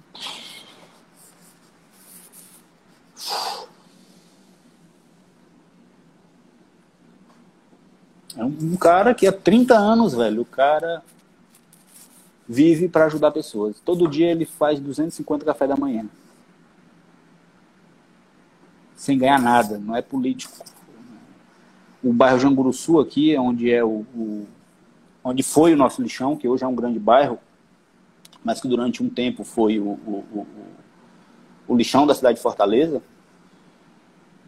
É um cara que há 30 anos, velho, o cara vive para ajudar pessoas. Todo dia ele faz 250 café da manhã. Sem ganhar nada, não é político. O bairro Janguruçu aqui, onde é o, o onde foi o nosso lixão, que hoje é um grande bairro, mas que durante um tempo foi o, o, o, o lixão da cidade de Fortaleza.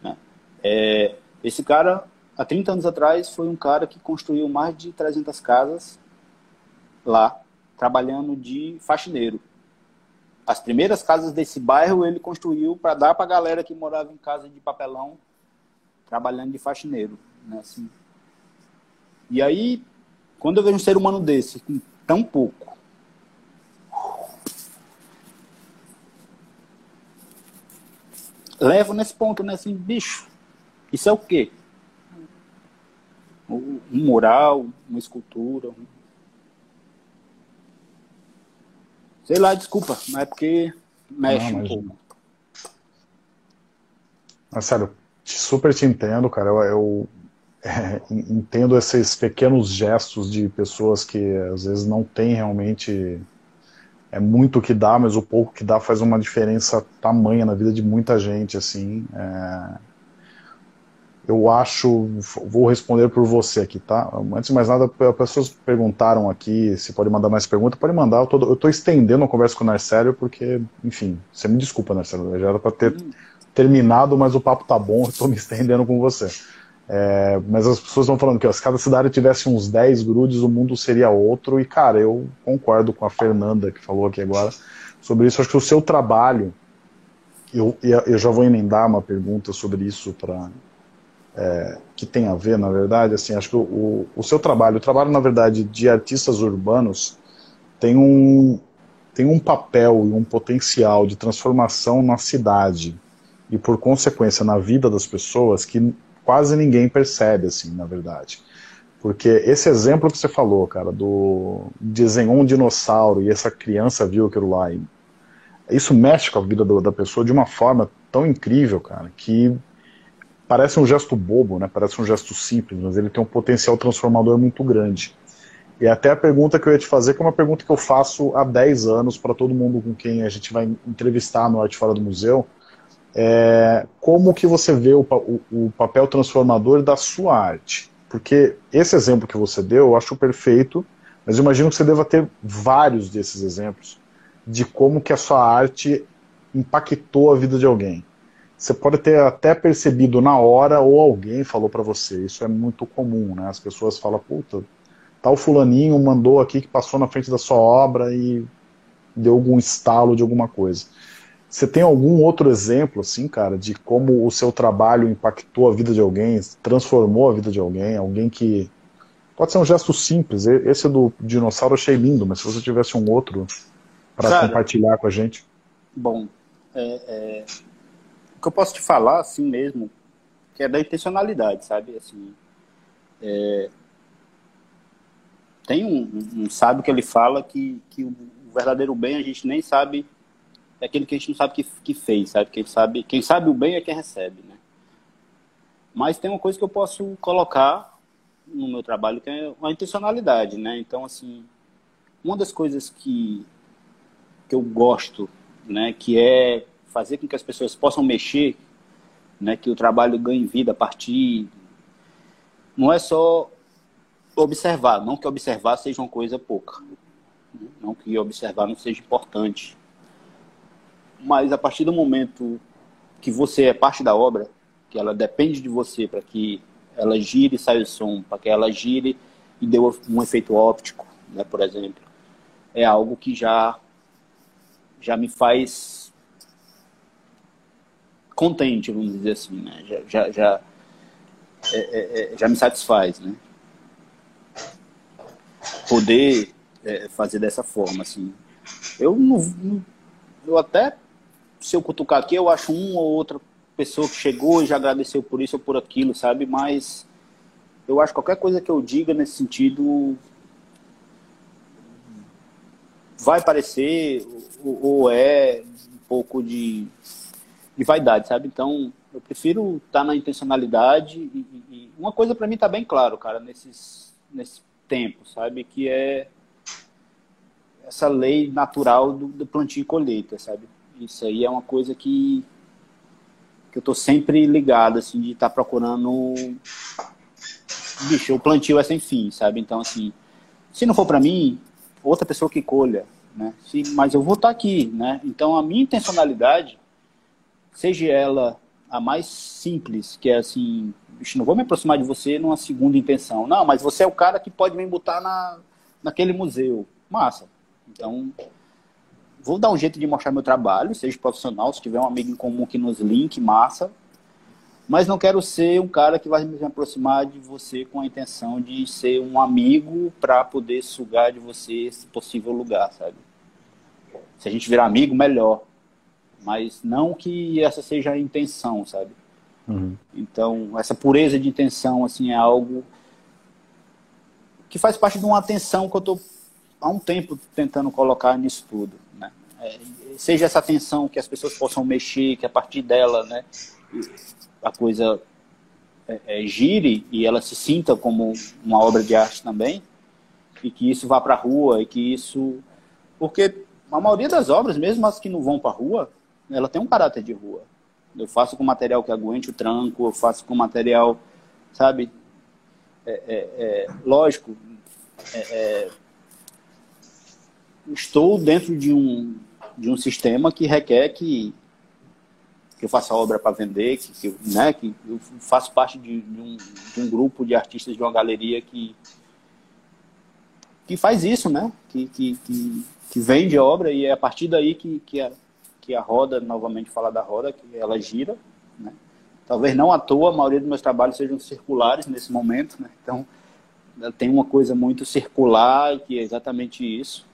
Né? É, esse cara, há 30 anos atrás, foi um cara que construiu mais de 300 casas lá, trabalhando de faxineiro. As primeiras casas desse bairro ele construiu para dar para a galera que morava em casa de papelão, trabalhando de faxineiro. Né? Assim. E aí, quando eu vejo um ser humano desse, com tão pouco, levo nesse ponto, né? Assim, bicho, isso é o quê? Um mural, uma escultura. Um... Sei lá, desculpa, mas é porque mexe Não, um pouco. Mas, sério, super te entendo, cara. Eu, eu (laughs) é, entendo esses pequenos gestos de pessoas que às vezes não têm realmente é muito o que dá, mas o pouco que dá faz uma diferença tamanha na vida de muita gente, assim. É... Eu acho, vou responder por você aqui, tá? Antes de mais nada, as pessoas perguntaram aqui se pode mandar mais perguntas, pode mandar. Eu tô, eu tô estendendo a conversa com o Narcélio porque, enfim, você me desculpa, Narcélio, já era para ter hum. terminado, mas o papo tá bom, eu tô me estendendo com você. É, mas as pessoas estão falando que ó, se cada cidade tivesse uns 10 grudes, o mundo seria outro. E, cara, eu concordo com a Fernanda que falou aqui agora sobre isso. Acho que o seu trabalho, eu, eu já vou emendar uma pergunta sobre isso para é, que tem a ver, na verdade. Assim, acho que o, o seu trabalho, o trabalho, na verdade, de artistas urbanos, tem um, tem tem um papel e um potencial de transformação na cidade e por consequência na vida das pessoas que quase ninguém percebe assim, na verdade. Porque esse exemplo que você falou, cara, do desenhou um dinossauro e essa criança viu aquilo lá, e isso mexe com a vida do, da pessoa de uma forma tão incrível, cara, que parece um gesto bobo, né? Parece um gesto simples, mas ele tem um potencial transformador muito grande. E até a pergunta que eu ia te fazer, que é uma pergunta que eu faço há 10 anos para todo mundo com quem a gente vai entrevistar no Arte Fora do Museu, é como que você vê o, o, o papel transformador da sua arte? Porque esse exemplo que você deu, eu acho perfeito, mas imagino que você deva ter vários desses exemplos de como que a sua arte impactou a vida de alguém. Você pode ter até percebido na hora ou alguém falou para você. Isso é muito comum, né? As pessoas falam, puta, tal fulaninho mandou aqui que passou na frente da sua obra e deu algum estalo de alguma coisa. Você tem algum outro exemplo, assim, cara, de como o seu trabalho impactou a vida de alguém, transformou a vida de alguém, alguém que. Pode ser um gesto simples. Esse do dinossauro eu achei lindo, mas se você tivesse um outro para compartilhar com a gente. Bom, é, é... o que eu posso te falar, assim mesmo, que é da intencionalidade, sabe? Assim, é... Tem um, um sábio que ele fala que, que o verdadeiro bem a gente nem sabe é aquele que a gente não sabe que, que fez, sabe? Quem sabe, quem sabe o bem é quem recebe, né? Mas tem uma coisa que eu posso colocar no meu trabalho que é a intencionalidade, né? Então, assim, uma das coisas que, que eu gosto, né, que é fazer com que as pessoas possam mexer, né, que o trabalho ganhe vida a partir não é só observar, não que observar seja uma coisa pouca, não que observar não seja importante, mas a partir do momento que você é parte da obra, que ela depende de você para que ela gire e saia o som, para que ela gire e dê um efeito óptico, né, por exemplo, é algo que já já me faz contente, vamos dizer assim, né? Já já já, é, é, é já me satisfaz, né? Poder é, fazer dessa forma, assim. Eu não, eu até se eu cutucar aqui, eu acho uma ou outra pessoa que chegou e já agradeceu por isso ou por aquilo, sabe? Mas eu acho que qualquer coisa que eu diga nesse sentido vai parecer ou, é um pouco de, de vaidade, sabe? Então, eu prefiro estar tá na intencionalidade e, e uma coisa para mim está bem claro, cara, nesses, nesse tempo, sabe? Que é essa lei natural do, do plantio e colheita, sabe? Isso aí é uma coisa que, que eu tô sempre ligado, assim, de estar tá procurando. Bicho, o plantio é sem fim, sabe? Então, assim, se não for para mim, outra pessoa que colha, né? Se, mas eu vou estar tá aqui, né? Então, a minha intencionalidade, seja ela a mais simples, que é assim, bicho, não vou me aproximar de você numa segunda intenção. Não, mas você é o cara que pode me botar na, naquele museu. Massa. Então, vou dar um jeito de mostrar meu trabalho, seja profissional, se tiver um amigo em comum que nos link, massa. Mas não quero ser um cara que vai me aproximar de você com a intenção de ser um amigo para poder sugar de você esse possível lugar, sabe? Se a gente virar amigo, melhor. Mas não que essa seja a intenção, sabe? Uhum. Então, essa pureza de intenção, assim, é algo que faz parte de uma atenção que eu estou há um tempo tentando colocar nisso tudo é, seja essa atenção que as pessoas possam mexer, que a partir dela, né, a coisa é, é, gire e ela se sinta como uma obra de arte também, e que isso vá para a rua, e que isso. Porque a maioria das obras, mesmo as que não vão para a rua, ela tem um caráter de rua. Eu faço com material que aguente o tranco, eu faço com material, sabe? É, é, é lógico, é, estou dentro de um, de um sistema que requer que, que eu faça obra para vender, que, que, né, que eu faço parte de, de, um, de um grupo de artistas de uma galeria que, que faz isso, né? Que, que, que, que, vende obra e é a partir daí que, que, a, que a roda, novamente falar da roda, que ela gira, né? Talvez não à toa, a maioria dos meus trabalhos sejam circulares nesse momento, né? Então, tem uma coisa muito circular que é exatamente isso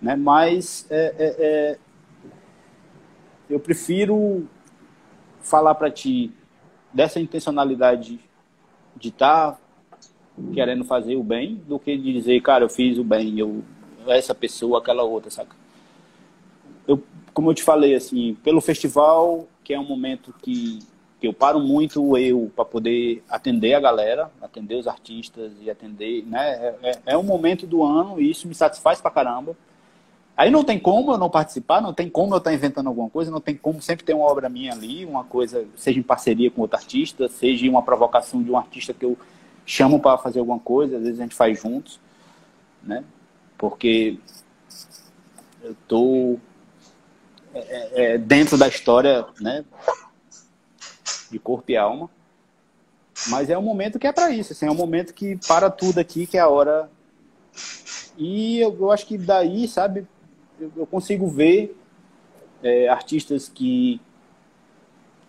Né? Mas é, é, é eu prefiro falar para ti dessa intencionalidade de estar tá querendo fazer o bem do que dizer, cara, eu fiz o bem, eu essa pessoa, aquela outra, saca? Eu, como eu te falei, assim, pelo festival, que é um momento que, que eu paro muito eu para poder atender a galera, atender os artistas e atender, né? É, é, é um momento do ano e isso me satisfaz pra caramba. Aí não tem como eu não participar, não tem como eu estar inventando alguma coisa, não tem como sempre ter uma obra minha ali, uma coisa, seja em parceria com outro artista, seja uma provocação de um artista que eu chamo para fazer alguma coisa, às vezes a gente faz juntos, né? Porque eu tô é, é, é dentro da história, né? De corpo e alma. Mas é um momento que é para isso, assim, é um momento que para tudo aqui, que é a hora. E eu, eu acho que daí, sabe, eu, consigo ver é, artistas que,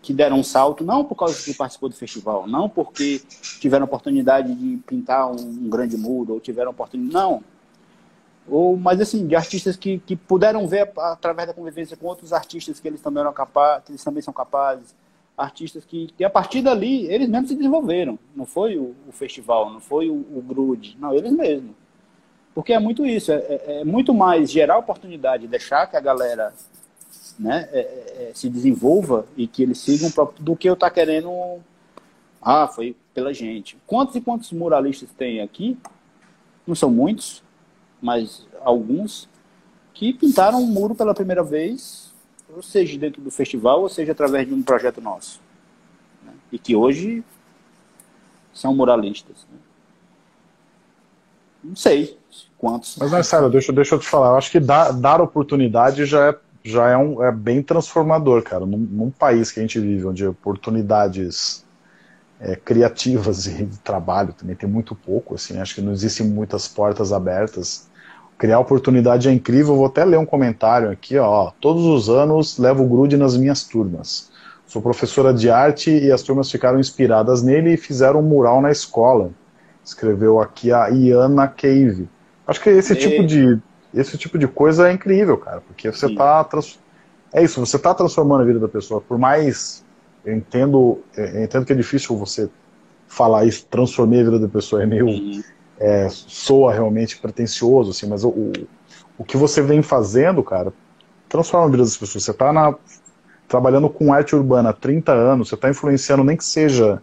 que deram um salto, não por causa que participou do festival, não porque tiveram oportunidade de pintar um, um grande muro, ou tiveram oportunidade. Não. Ou, mas assim, de artistas que, que puderam ver através da convivência com outros artistas que eles também eram capazes, que eles também são capazes, artistas que, que a partir dali eles mesmos se desenvolveram. Não foi o, o festival, não foi o, o Grude, não, eles mesmos. Porque é muito isso, é, é, é muito mais gerar oportunidade, deixar que a galera né, é, é, é se desenvolva e que eles sigam do que eu estar tá querendo. Ah, foi pela gente. Quantos e quantos muralistas tem aqui? Não são muitos, mas alguns que pintaram um muro pela primeira vez, ou seja dentro do festival, ou seja através de um projeto nosso. Né? E que hoje são muralistas. Né? Não sei quantos. Mas, Marcelo, deixa, deixa eu te falar. Eu acho que dar, dar oportunidade já é, já é, um, é bem transformador, cara. Num, num país que a gente vive, onde oportunidades é, criativas e de trabalho também tem muito pouco, assim, acho que não existem muitas portas abertas. Criar oportunidade é incrível. Vou até ler um comentário aqui, ó. Todos os anos levo o grude nas minhas turmas. Sou professora de arte e as turmas ficaram inspiradas nele e fizeram um mural na escola. Escreveu aqui a Iana Cave. Acho que esse e... tipo de esse tipo de coisa é incrível, cara, porque você está trans... é isso, você está transformando a vida da pessoa. Por mais eu entendo, eu entendo que é difícil você falar isso, transformar a vida da pessoa é meio é, soa realmente pretencioso, assim, mas o, o, o que você vem fazendo, cara, transforma a vida das pessoas. Você está trabalhando com arte urbana há 30 anos, você está influenciando nem que seja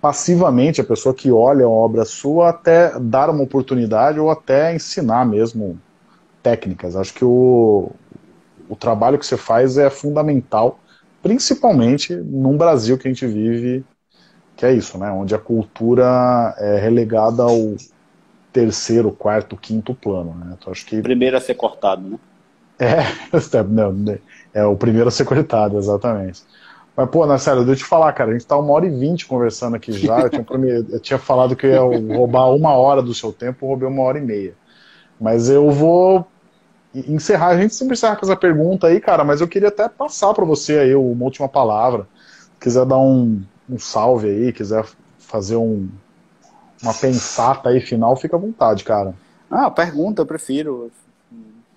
passivamente a pessoa que olha a obra sua até dar uma oportunidade ou até ensinar mesmo técnicas. Acho que o, o trabalho que você faz é fundamental, principalmente num Brasil que a gente vive, que é isso, né? Onde a cultura é relegada ao terceiro, quarto, quinto plano. Né? Então, acho que... Primeiro a ser cortado, né? É, (laughs) não, é o primeiro a ser cortado, exatamente. Mas, pô, Marcelo, deixa eu te falar, cara, a gente tá uma hora e vinte conversando aqui já. Eu tinha, eu tinha falado que eu ia roubar uma hora do seu tempo, roubei uma hora e meia. Mas eu vou encerrar, a gente sempre encerra com essa pergunta aí, cara, mas eu queria até passar para você aí uma última palavra. Se quiser dar um, um salve aí, quiser fazer um, uma pensata aí final, fica à vontade, cara. Ah, pergunta, eu prefiro.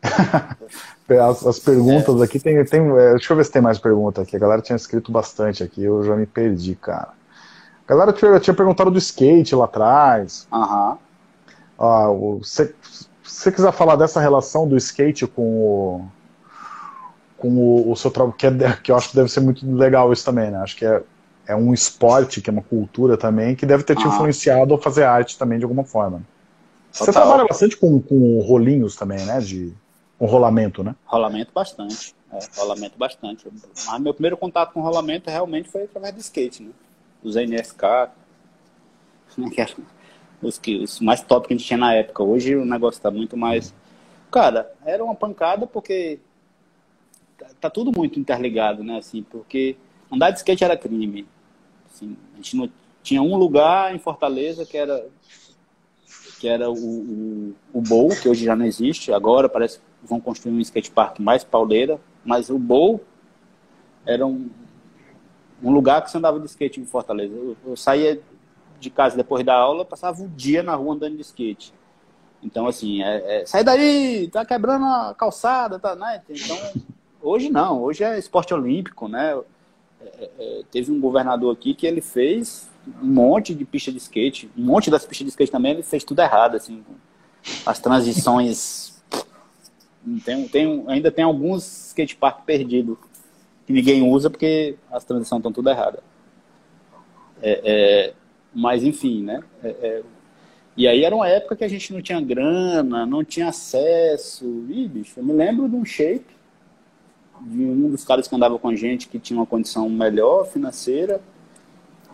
(laughs) as, as, perguntas é. aqui tem. tem é, deixa eu ver se tem mais pergunta aqui. A galera tinha escrito bastante aqui, eu já me perdi, cara. A galera tinha, tinha perguntado do skate lá atrás. Aham. Ah, se você quiser falar dessa relação do skate com o. Com o, o seu trabalho, que, é, que eu acho que deve ser muito legal isso também, né? Acho que é, é um esporte, que é uma cultura também, que deve ter te influenciado a fazer arte também de alguma forma. Total. Você trabalha bastante com, com rolinhos também, né? De, com rolamento, né? Rolamento bastante. É, rolamento bastante. Mas meu primeiro contato com rolamento realmente foi através do skate, né? Os NSK, que eram os, que, os mais top que a gente tinha na época. Hoje o negócio tá muito mais. Cara, era uma pancada porque tá, tá tudo muito interligado, né? Assim, porque andar de skate era crime. Assim, a gente não tinha um lugar em Fortaleza que era que era o, o, o Bowl, que hoje já não existe, agora parece que vão construir um skatepark mais pauleira, mas o Bowl era um, um lugar que você andava de skate em Fortaleza. Eu, eu, saía de casa depois da aula, passava o dia na rua andando de skate. Então, assim, é, é, sai daí, tá quebrando a calçada, tá, né? Então, hoje não, hoje é esporte olímpico, né? É, é, é, teve um governador aqui que ele fez um monte de pista de skate, um monte das pistas de skate também, ele fez tudo errado, assim, as transições. Tem, tem, ainda tem alguns skatepark perdidos que ninguém usa porque as transições estão tudo erradas. É, é, mas, enfim, né? É, é, e aí era uma época que a gente não tinha grana, não tinha acesso. Ih, bicho, eu me lembro de um shape de um dos caras que andava com a gente que tinha uma condição melhor financeira.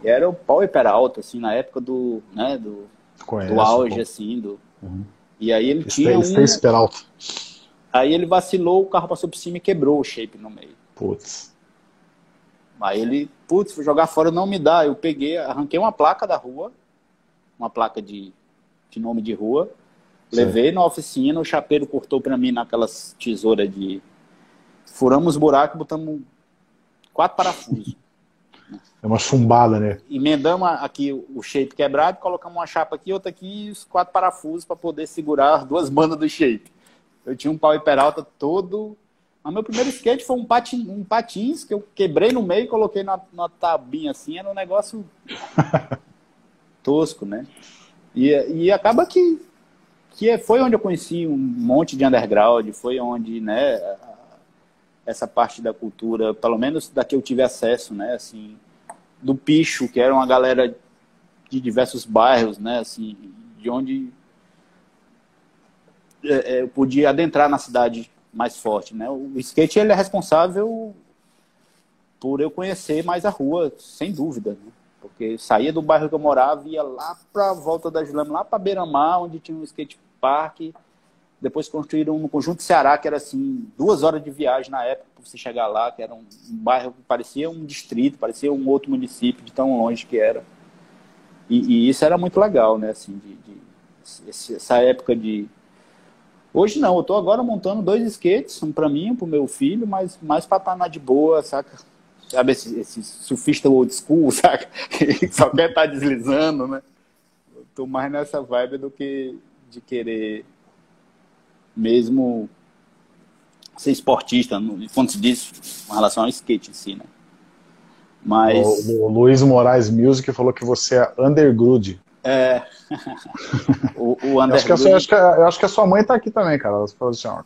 E era o Paulo Peralta, assim, na época do, né, do, Conheço, do auge, pô. assim, do... Uhum. E aí ele tinha um... Stace Peralta. Aí ele vacilou, o carro passou por cima e quebrou o shape no meio. Putz. Aí ele, putz, jogar fora não me dá. Eu peguei, arranquei uma placa da rua, uma placa de, de nome de rua, levei na oficina, o chapeiro cortou para mim naquelas tesouras de. Furamos buraco e botamos quatro parafusos. (laughs) É uma chumbada, né? Emendamos aqui o shape quebrado, colocamos uma chapa aqui, outra aqui e os quatro parafusos para poder segurar as duas bandas do shape. Eu tinha um pau e peralta todo mas meu primeiro skate foi um, patin, um patins que eu quebrei no meio e coloquei na, na tabinha assim, era um negócio (laughs) tosco, né? E, e acaba que, que foi onde eu conheci um monte de underground, foi onde, né, essa parte da cultura, pelo menos da que eu tive acesso, né, assim, do Picho, que era uma galera de diversos bairros, né, assim, de onde é, é, eu podia adentrar na cidade mais forte, né? O skate ele é responsável por eu conhecer mais a rua, sem dúvida, né? porque saía do bairro que eu morava, ia lá para a volta da Julama, lá para Beira-Mar, onde tinha um skate park. Depois construíram no Conjunto Ceará, que era assim, duas horas de viagem na época para você chegar lá, que era um, um, bairro que parecia um distrito, parecia um outro município, de tão longe que era. E, e isso era muito legal, né? Assim, de, de essa época de, Hoje não, eu tô agora montando dois skates, um para mim, um pro meu filho, mas mais para estar tá na de boa, saca? Sabe esse, esse surfista old school, (laughs) saca? Que só quer estar tá deslizando, né? Eu tô mais nessa vibe do que de querer mesmo ser esportista, fundo se diz, com relação ao skate em si, né? Mas... O, o Luiz Moraes Music falou que você é underground. É. (laughs) o, o eu, acho que sua, acho que, eu acho que a sua mãe está aqui também, cara. Ela falou assim, ó,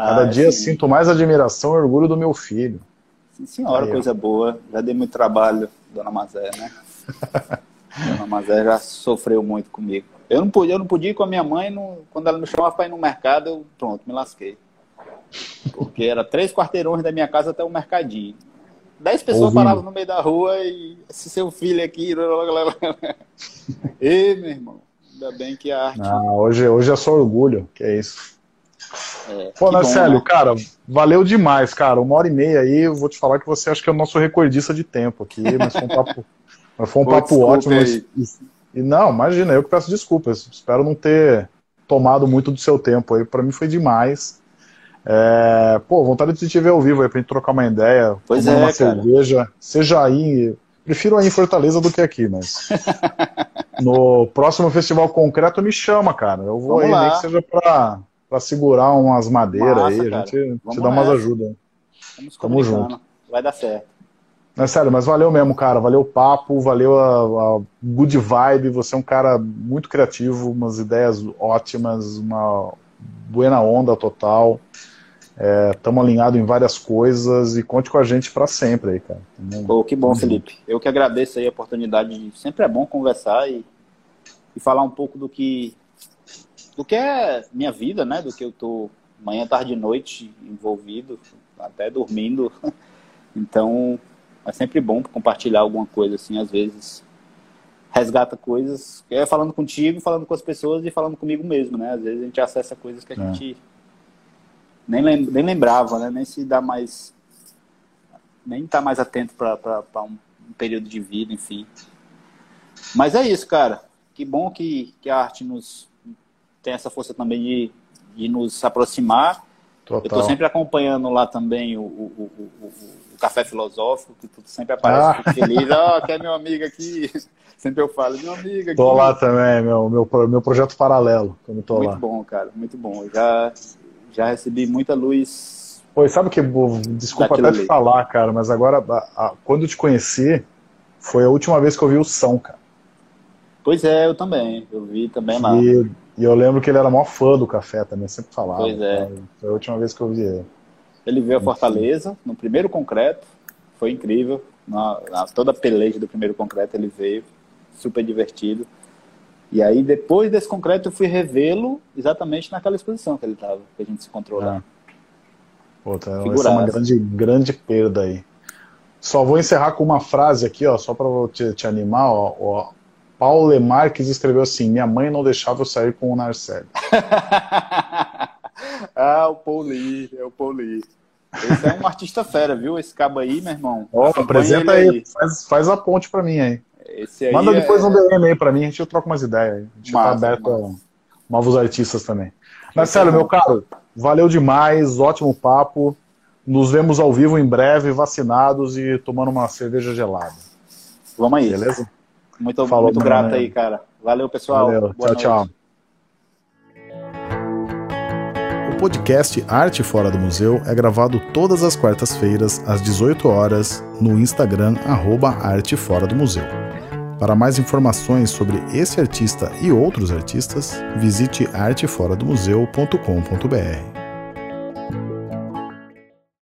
Cada ah, dia sim. sinto mais admiração e orgulho do meu filho. Sim, senhora, Aí, coisa ó. boa. Já dei muito trabalho, dona Mazé, né? (laughs) dona Mazé já sofreu muito comigo. Eu não podia, eu não podia ir com a minha mãe, quando ela me chamava para ir no mercado, eu, pronto, me lasquei. Porque era três quarteirões da minha casa até o mercadinho. Dez pessoas Ouvindo. paravam no meio da rua e esse seu filho aqui. (laughs) Ê, meu irmão. Ainda bem que a arte. Ah, hoje, hoje é só orgulho, que é isso. É, Pô, Marcelo, né? cara, valeu demais, cara. Uma hora e meia aí, eu vou te falar que você acha que é o nosso recordista de tempo aqui, mas foi um papo, (laughs) foi um Pô, papo ótimo. Mas, e, não, imagina, eu que peço desculpas. Espero não ter tomado muito do seu tempo aí. Para mim foi demais. É, pô, vontade de te ver ao vivo aí pra gente trocar uma ideia. Pois é, uma cara. cerveja. Seja aí. Prefiro aí em Fortaleza do que aqui, mas. (laughs) no próximo festival concreto me chama, cara. Eu vou Vamos aí, lá. nem que seja pra, pra segurar umas madeiras Massa, aí. A gente te dá umas ajudas. Vamos Tamo junto. Vai dar certo. É sério, mas valeu mesmo, cara. Valeu o papo, valeu a, a, good vibe. Você é um cara muito criativo, umas ideias ótimas, uma buena onda total. Estamos é, alinhados em várias coisas e conte com a gente para sempre aí, cara. Pô, que bom, Felipe. Eu que agradeço aí a oportunidade. De... Sempre é bom conversar e, e falar um pouco do que do que é minha vida, né? Do que eu tô manhã, tarde e noite envolvido, até dormindo. (laughs) Então, é sempre bom compartilhar alguma coisa assim, às vezes resgata coisas, é falando contigo, falando com as pessoas e falando comigo mesmo, né? Às vezes a gente acessa coisas que a é. gente nem, nem lembrava, né? Nem se dá mais. Nem tá mais atento para um, um período de vida, enfim. Mas é isso, cara. Que bom que, que a arte nos tem essa força também de, de nos aproximar. Total. Eu estou sempre acompanhando lá também o, o, o, o café filosófico, que tu sempre aparece ah. feliz. Ó, oh, quer meu amigo aqui? (laughs) Sempre eu falo, meu amigo aqui. Tô lá também, meu, meu, meu projeto paralelo, quando tô muito lá. Muito bom, cara, muito bom. Eu já, já recebi muita luz. Pois sabe que, desculpa até te falar, cara, mas agora, a, a, quando eu te conheci, foi a última vez que eu vi o São, cara. Pois é, eu também. Eu vi também lá. E, e eu lembro que ele era maior fã do café também, sempre falava. Pois é. Cara. Foi a última vez que eu vi ele. Ele veio a Fortaleza, no primeiro concreto, foi incrível. Na, na, toda a peleja do primeiro concreto ele veio super divertido. E aí, depois desse concreto, eu fui revê-lo exatamente naquela exposição que ele estava, que a gente se encontrou lá. É. Pô, tá, essa é uma grande, grande perda aí. Só vou encerrar com uma frase aqui, ó, só para te, te, animar. Ó, ó. Paulo Marques escreveu assim: Minha mãe não deixava eu sair com o Narcélio. (laughs) ah, o Pauli, é o Pauli. Esse é um artista fera, viu? Esse cabo aí, meu irmão. Ó, apresenta aí, aí. Faz, faz a ponte para mim aí. Esse Manda depois é... um DM aí pra mim, a gente troca umas ideias. A gente tá massa, tá aberto massa. a novos artistas também. Marcelo, meu caro, valeu demais, ótimo papo. Nos vemos ao vivo em breve, vacinados e tomando uma cerveja gelada. Vamos aí. Beleza? Muito, Falou, muito grato aí, cara. Valeu, pessoal. Valeu. tchau, tchau. Podcast Arte Fora do Museu é gravado todas as quartas-feiras, às 18 horas, no Instagram, arroba Arte Fora do Museu. Para mais informações sobre esse artista e outros artistas, visite arteforadomuseu.com.br.